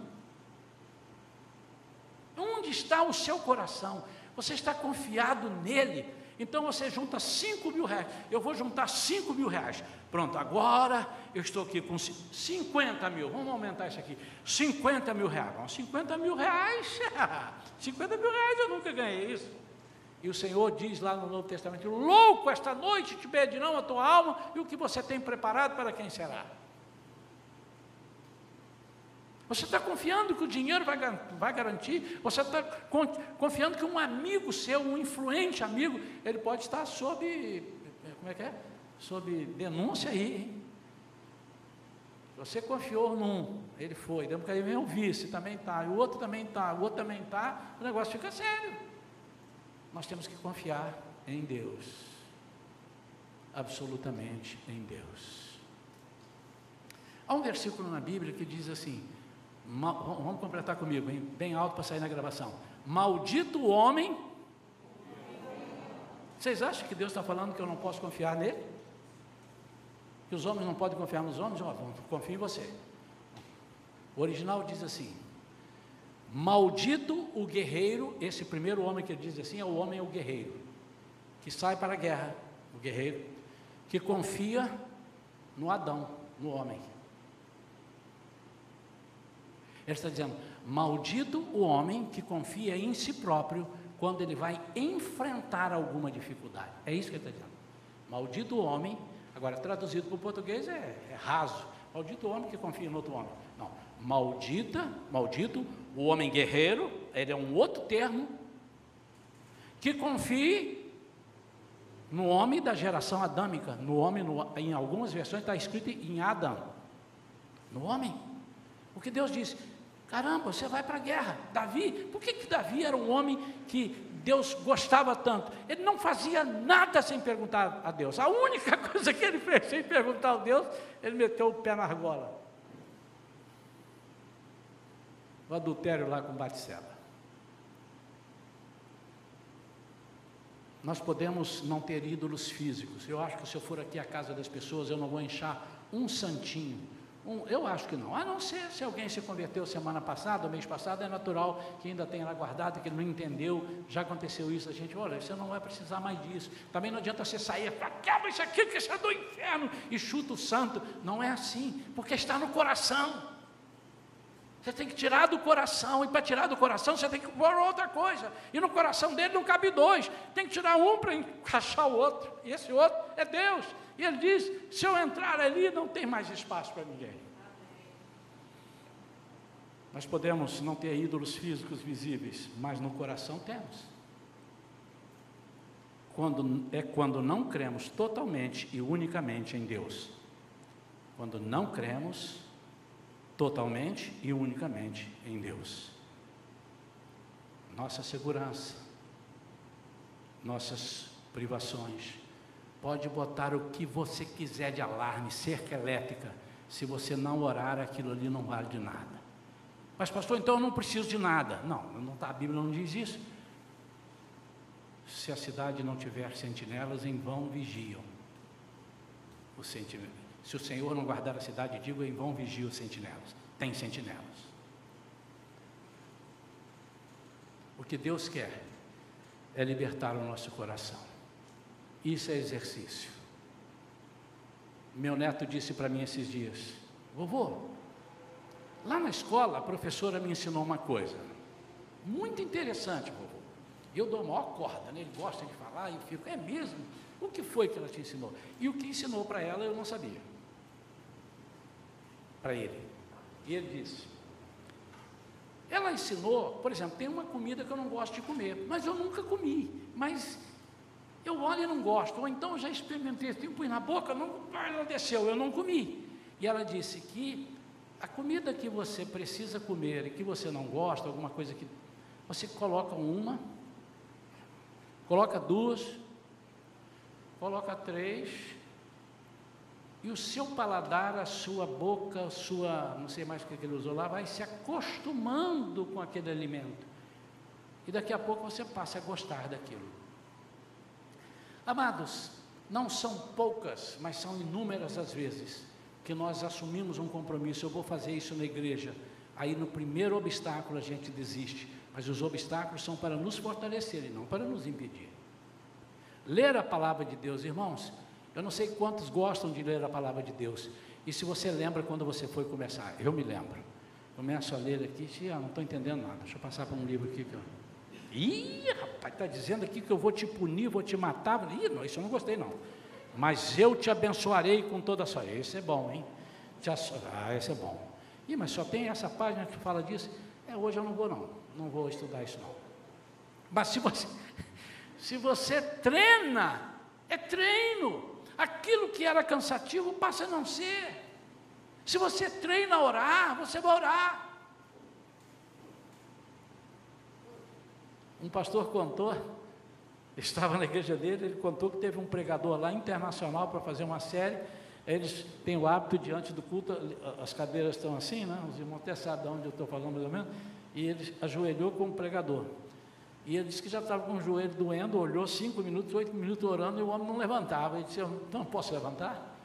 Onde está o seu coração? Você está confiado nele? Então você junta 5 mil reais. Eu vou juntar 5 mil reais. Pronto, agora eu estou aqui com 50 mil. Vamos aumentar isso aqui. 50 mil reais. Bom, 50 mil reais. 50 mil reais eu nunca ganhei isso. E o Senhor diz lá no Novo Testamento: Louco, esta noite te pedirão a tua alma e o que você tem preparado para quem será. Você está confiando que o dinheiro vai, vai garantir? Você está confiando que um amigo seu, um influente amigo, ele pode estar sob, como é que é? Sob denúncia aí. Você confiou num, ele foi, deu que aí vem o vice, também está, o outro também está, o outro também está, o negócio fica sério. Nós temos que confiar em Deus, absolutamente em Deus. Há um versículo na Bíblia que diz assim: vamos completar comigo, hein? bem alto para sair na gravação. Maldito o homem. Vocês acham que Deus está falando que eu não posso confiar nele? Que os homens não podem confiar nos homens? Oh, confio em você. O original diz assim: Maldito o guerreiro, esse primeiro homem que diz assim é o homem, é o guerreiro, que sai para a guerra, o guerreiro, que confia no Adão, no homem. Ele está dizendo: maldito o homem que confia em si próprio quando ele vai enfrentar alguma dificuldade. É isso que ele está dizendo. Maldito o homem, agora traduzido para o português é, é raso. Maldito o homem que confia em outro homem. Não, maldita, maldito o homem guerreiro, ele é um outro termo, que confie no homem da geração adâmica, no homem, no, em algumas versões está escrito em Adão, no homem. O que Deus disse, Caramba, você vai para a guerra. Davi, por que, que Davi era um homem que Deus gostava tanto? Ele não fazia nada sem perguntar a Deus. A única coisa que ele fez sem perguntar a Deus, ele meteu o pé na argola. O adultério lá com Batseba. Nós podemos não ter ídolos físicos. Eu acho que se eu for aqui à casa das pessoas, eu não vou enchar um santinho um, eu acho que não. A não ser se alguém se converteu semana passada, mês passado, é natural que ainda tenha lá guardado, que não entendeu, já aconteceu isso. A gente, olha, você não vai precisar mais disso. Também não adianta você sair e quebra isso aqui, que isso é do inferno, e chuta o santo. Não é assim, porque está no coração. Você tem que tirar do coração, e para tirar do coração você tem que pôr outra coisa. E no coração dele não cabe dois, tem que tirar um para encaixar o outro. E esse outro é Deus. E ele diz: se eu entrar ali, não tem mais espaço para ninguém. Nós podemos não ter ídolos físicos visíveis, mas no coração temos. Quando, é quando não cremos totalmente e unicamente em Deus. Quando não cremos totalmente e unicamente em Deus. Nossa segurança, nossas privações, Pode botar o que você quiser de alarme, cerca elétrica. Se você não orar, aquilo ali não vale de nada. Mas, pastor, então eu não preciso de nada. Não, não tá, a Bíblia não diz isso. Se a cidade não tiver sentinelas, em vão vigiam. O sentinela. Se o Senhor não guardar a cidade, digo, em vão vigiam os sentinelas. Tem sentinelas. O que Deus quer é libertar o nosso coração. Isso é exercício. Meu neto disse para mim esses dias: Vovô, lá na escola a professora me ensinou uma coisa muito interessante, vovô. Eu dou a maior corda, né? ele gosta de falar e eu fico, é mesmo? O que foi que ela te ensinou? E o que ensinou para ela eu não sabia. Para ele. E ele disse: Ela ensinou, por exemplo, tem uma comida que eu não gosto de comer, mas eu nunca comi. Mas eu olho e não gosto, ou então eu já experimentei, eu pus na boca, não, não desceu, eu não comi. E ela disse que a comida que você precisa comer e que você não gosta, alguma coisa que você coloca uma, coloca duas, coloca três, e o seu paladar, a sua boca, a sua, não sei mais o que ele usou lá, vai se acostumando com aquele alimento. E daqui a pouco você passa a gostar daquilo. Amados, não são poucas, mas são inúmeras as vezes que nós assumimos um compromisso, eu vou fazer isso na igreja. Aí no primeiro obstáculo a gente desiste, mas os obstáculos são para nos fortalecer e não para nos impedir. Ler a palavra de Deus, irmãos, eu não sei quantos gostam de ler a palavra de Deus. E se você lembra quando você foi começar, eu me lembro. Começo a ler aqui, ah, não estou entendendo nada. Deixa eu passar para um livro aqui. Que eu... Ih, rapaz, está dizendo aqui que eu vou te punir, vou te matar. Ih, não, isso eu não gostei não. Mas eu te abençoarei com toda a sua. Esse é bom, hein? Ah, esse é bom. Ih, mas só tem essa página que fala disso. É, hoje eu não vou não. Não vou estudar isso não. Mas se você, se você treina, é treino. Aquilo que era cansativo passa a não ser. Se você treina a orar, você vai orar. Um pastor contou, estava na igreja dele, ele contou que teve um pregador lá internacional para fazer uma série. Eles têm o hábito diante do culto, as cadeiras estão assim, né? Os irmãos até sabem de onde eu estou falando mais ou menos. E ele ajoelhou como pregador. E ele disse que já estava com o joelho doendo, olhou cinco minutos, oito minutos orando e o homem não levantava. Ele disse: Eu não posso levantar.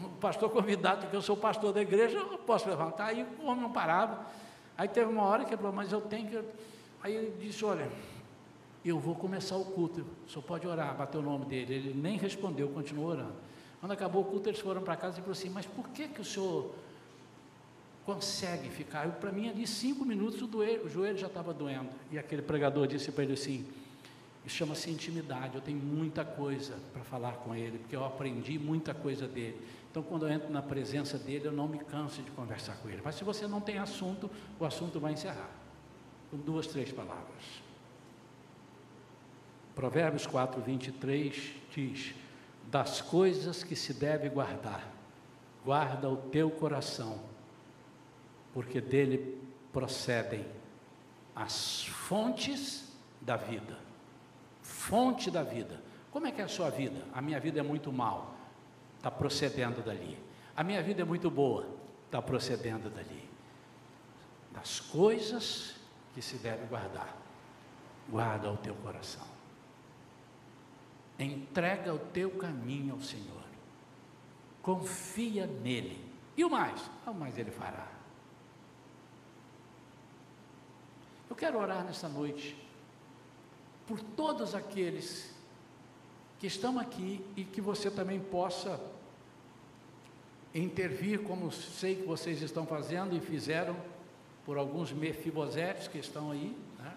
O pastor convidado, que eu sou pastor da igreja, eu posso levantar. Aí o homem não parava. Aí teve uma hora que ele falou: Mas eu tenho que. Aí ele disse: Olha, eu vou começar o culto, o senhor pode orar, bateu o nome dele. Ele nem respondeu, continuou orando. Quando acabou o culto, eles foram para casa e falaram assim: Mas por que, que o senhor consegue ficar. Para mim, ali, cinco minutos, o, o joelho já estava doendo. E aquele pregador disse para ele assim: Isso chama-se intimidade. Eu tenho muita coisa para falar com ele, porque eu aprendi muita coisa dele. Então, quando eu entro na presença dele, eu não me canso de conversar com ele. Mas se você não tem assunto, o assunto vai encerrar. Com duas, três palavras. Provérbios 4, 23 diz: Das coisas que se deve guardar, guarda o teu coração porque dele procedem as fontes da vida. Fonte da vida. Como é que é a sua vida? A minha vida é muito mal, está procedendo dali. A minha vida é muito boa, está procedendo dali. Das coisas que se deve guardar, guarda o teu coração. Entrega o teu caminho ao Senhor. Confia nele. E o mais? O mais ele fará. Eu quero orar nessa noite por todos aqueles que estão aqui e que você também possa intervir, como sei que vocês estão fazendo e fizeram por alguns mefibosetes que estão aí, né?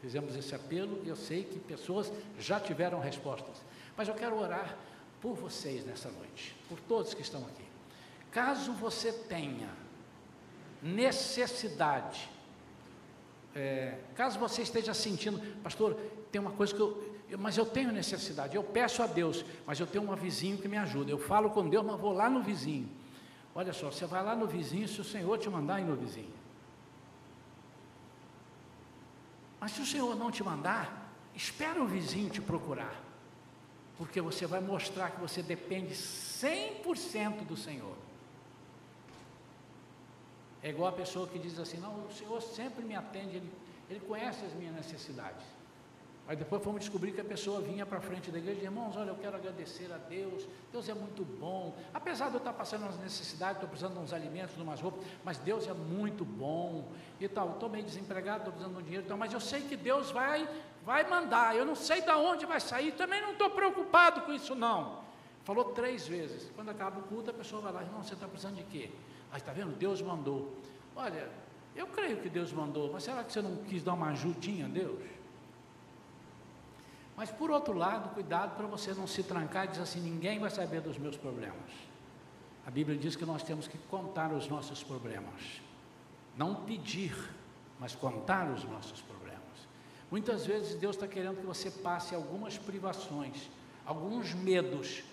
fizemos esse apelo e eu sei que pessoas já tiveram respostas. Mas eu quero orar por vocês nessa noite, por todos que estão aqui. Caso você tenha necessidade é, caso você esteja sentindo, pastor, tem uma coisa que eu, eu, mas eu tenho necessidade, eu peço a Deus, mas eu tenho um vizinho que me ajuda. Eu falo com Deus, mas vou lá no vizinho. Olha só, você vai lá no vizinho se o Senhor te mandar ir no vizinho. Mas se o Senhor não te mandar, espera o vizinho te procurar. Porque você vai mostrar que você depende 100% do Senhor. É igual a pessoa que diz assim: Não, o Senhor sempre me atende, Ele, ele conhece as minhas necessidades. Mas depois fomos descobrir que a pessoa vinha para frente da igreja, irmãos, olha, eu quero agradecer a Deus, Deus é muito bom. Apesar de eu estar passando umas necessidades, estou precisando de uns alimentos, de umas roupas, mas Deus é muito bom e tal. Estou meio desempregado, estou precisando de um dinheiro, então, mas eu sei que Deus vai, vai mandar. Eu não sei de onde vai sair, também não estou preocupado com isso, não. Falou três vezes. Quando acaba o culto, a pessoa vai lá, irmão, você está precisando de quê? Mas está vendo? Deus mandou. Olha, eu creio que Deus mandou, mas será que você não quis dar uma ajudinha a Deus? Mas por outro lado, cuidado para você não se trancar e dizer assim: ninguém vai saber dos meus problemas. A Bíblia diz que nós temos que contar os nossos problemas, não pedir, mas contar os nossos problemas. Muitas vezes Deus está querendo que você passe algumas privações, alguns medos,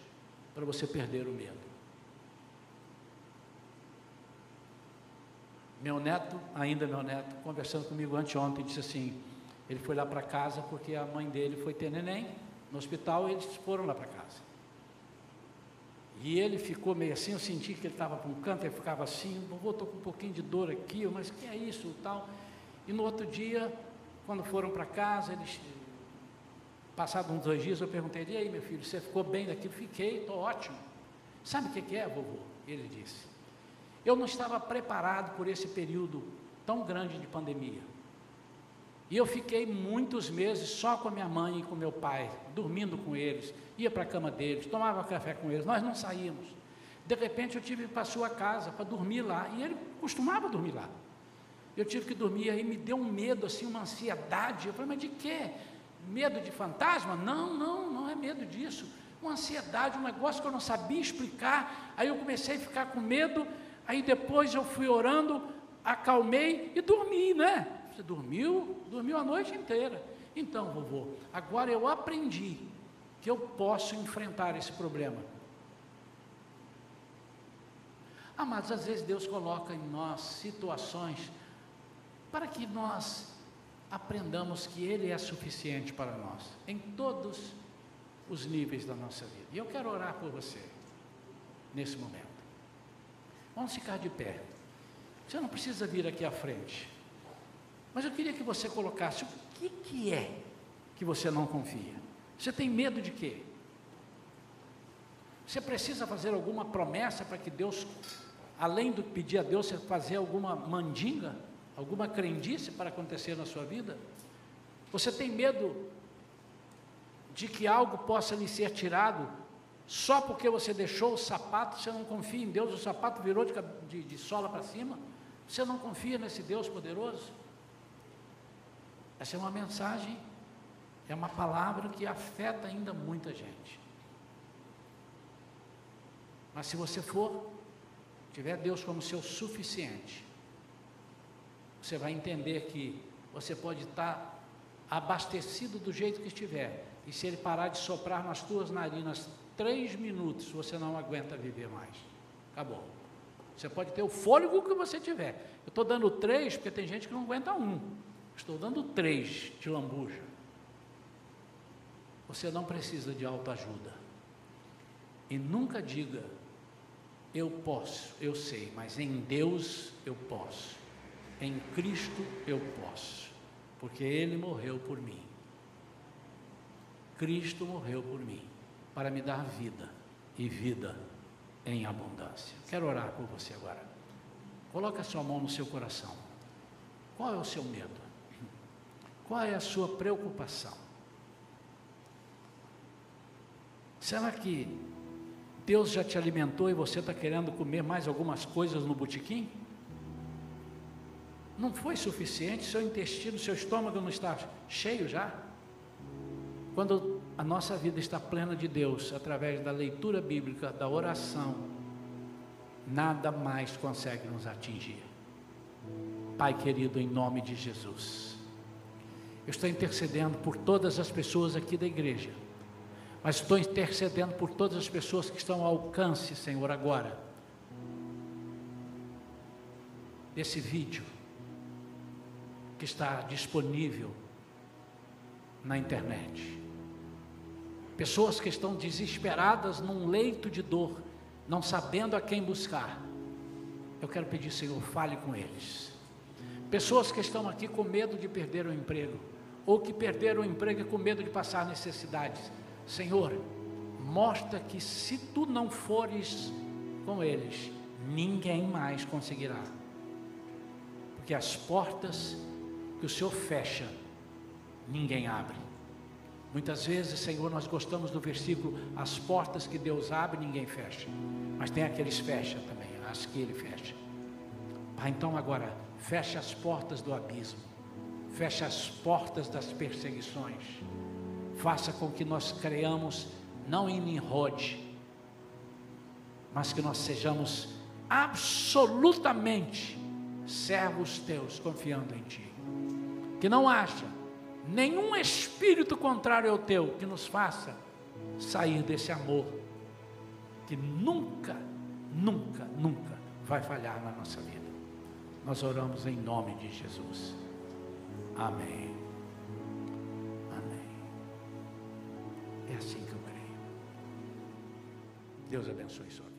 para você perder o medo. Meu neto, ainda meu neto, conversando comigo anteontem, disse assim: ele foi lá para casa porque a mãe dele foi ter neném no hospital e eles foram lá para casa. E ele ficou meio assim, eu senti que ele estava para um canto, ele ficava assim, vovô, estou com um pouquinho de dor aqui, mas que é isso tal. E no outro dia, quando foram para casa, eles passados uns dois dias, eu perguntei, e aí meu filho, você ficou bem daquilo? Fiquei, estou ótimo. Sabe o que, que é, vovô? Ele disse. Eu não estava preparado por esse período tão grande de pandemia. E eu fiquei muitos meses só com a minha mãe e com meu pai, dormindo com eles, ia para a cama deles, tomava café com eles, nós não saíamos. De repente eu tive para sua casa para dormir lá, e ele costumava dormir lá. Eu tive que dormir, aí me deu um medo, assim, uma ansiedade. Eu falei, mas de quê? Medo de fantasma? Não, não, não é medo disso. Uma ansiedade, um negócio que eu não sabia explicar. Aí eu comecei a ficar com medo, aí depois eu fui orando, acalmei e dormi, né? Você dormiu? Dormiu a noite inteira. Então, vovô, agora eu aprendi que eu posso enfrentar esse problema. Ah, mas às vezes Deus coloca em nós situações para que nós aprendamos que Ele é suficiente para nós, em todos os níveis da nossa vida. E eu quero orar por você, nesse momento. Vamos ficar de pé. Você não precisa vir aqui à frente. Mas eu queria que você colocasse o que, que é que você não confia. Você tem medo de quê? Você precisa fazer alguma promessa para que Deus, além do pedir a Deus, você fazer alguma mandinga? alguma crendice para acontecer na sua vida? Você tem medo de que algo possa lhe ser tirado só porque você deixou o sapato, você não confia em Deus, o sapato virou de, de, de sola para cima? Você não confia nesse Deus poderoso? Essa é uma mensagem, é uma palavra que afeta ainda muita gente. Mas se você for, tiver Deus como seu suficiente, você vai entender que você pode estar abastecido do jeito que estiver, e se ele parar de soprar nas tuas narinas três minutos, você não aguenta viver mais. Acabou. Você pode ter o fôlego que você tiver. Eu estou dando três porque tem gente que não aguenta um. Estou dando três de lambuja. Você não precisa de autoajuda. E nunca diga, eu posso, eu sei, mas em Deus eu posso. Em Cristo eu posso, porque Ele morreu por mim. Cristo morreu por mim, para me dar vida e vida em abundância. Quero orar por você agora. Coloque a sua mão no seu coração. Qual é o seu medo? Qual é a sua preocupação? Será que Deus já te alimentou e você está querendo comer mais algumas coisas no botequim? Não foi suficiente, seu intestino, seu estômago não está cheio já? Quando a nossa vida está plena de Deus, através da leitura bíblica, da oração, nada mais consegue nos atingir. Pai querido, em nome de Jesus, eu estou intercedendo por todas as pessoas aqui da igreja, mas estou intercedendo por todas as pessoas que estão ao alcance, Senhor, agora, desse vídeo que está disponível na internet. Pessoas que estão desesperadas num leito de dor, não sabendo a quem buscar. Eu quero pedir, Senhor, fale com eles. Pessoas que estão aqui com medo de perder o emprego, ou que perderam o emprego e com medo de passar necessidades. Senhor, mostra que se tu não fores com eles, ninguém mais conseguirá. Porque as portas que o Senhor fecha, ninguém abre. Muitas vezes, Senhor, nós gostamos do versículo: as portas que Deus abre, ninguém fecha. Mas tem aqueles fecha também, as que Ele fecha. Pai, então agora, fecha as portas do abismo, fecha as portas das perseguições. Faça com que nós creamos não em Nimrod, mas que nós sejamos absolutamente servos teus, confiando em Ti que não haja nenhum espírito contrário ao teu que nos faça sair desse amor que nunca, nunca, nunca vai falhar na nossa vida. Nós oramos em nome de Jesus. Amém. Amém. É assim que eu creio. Deus abençoe sua.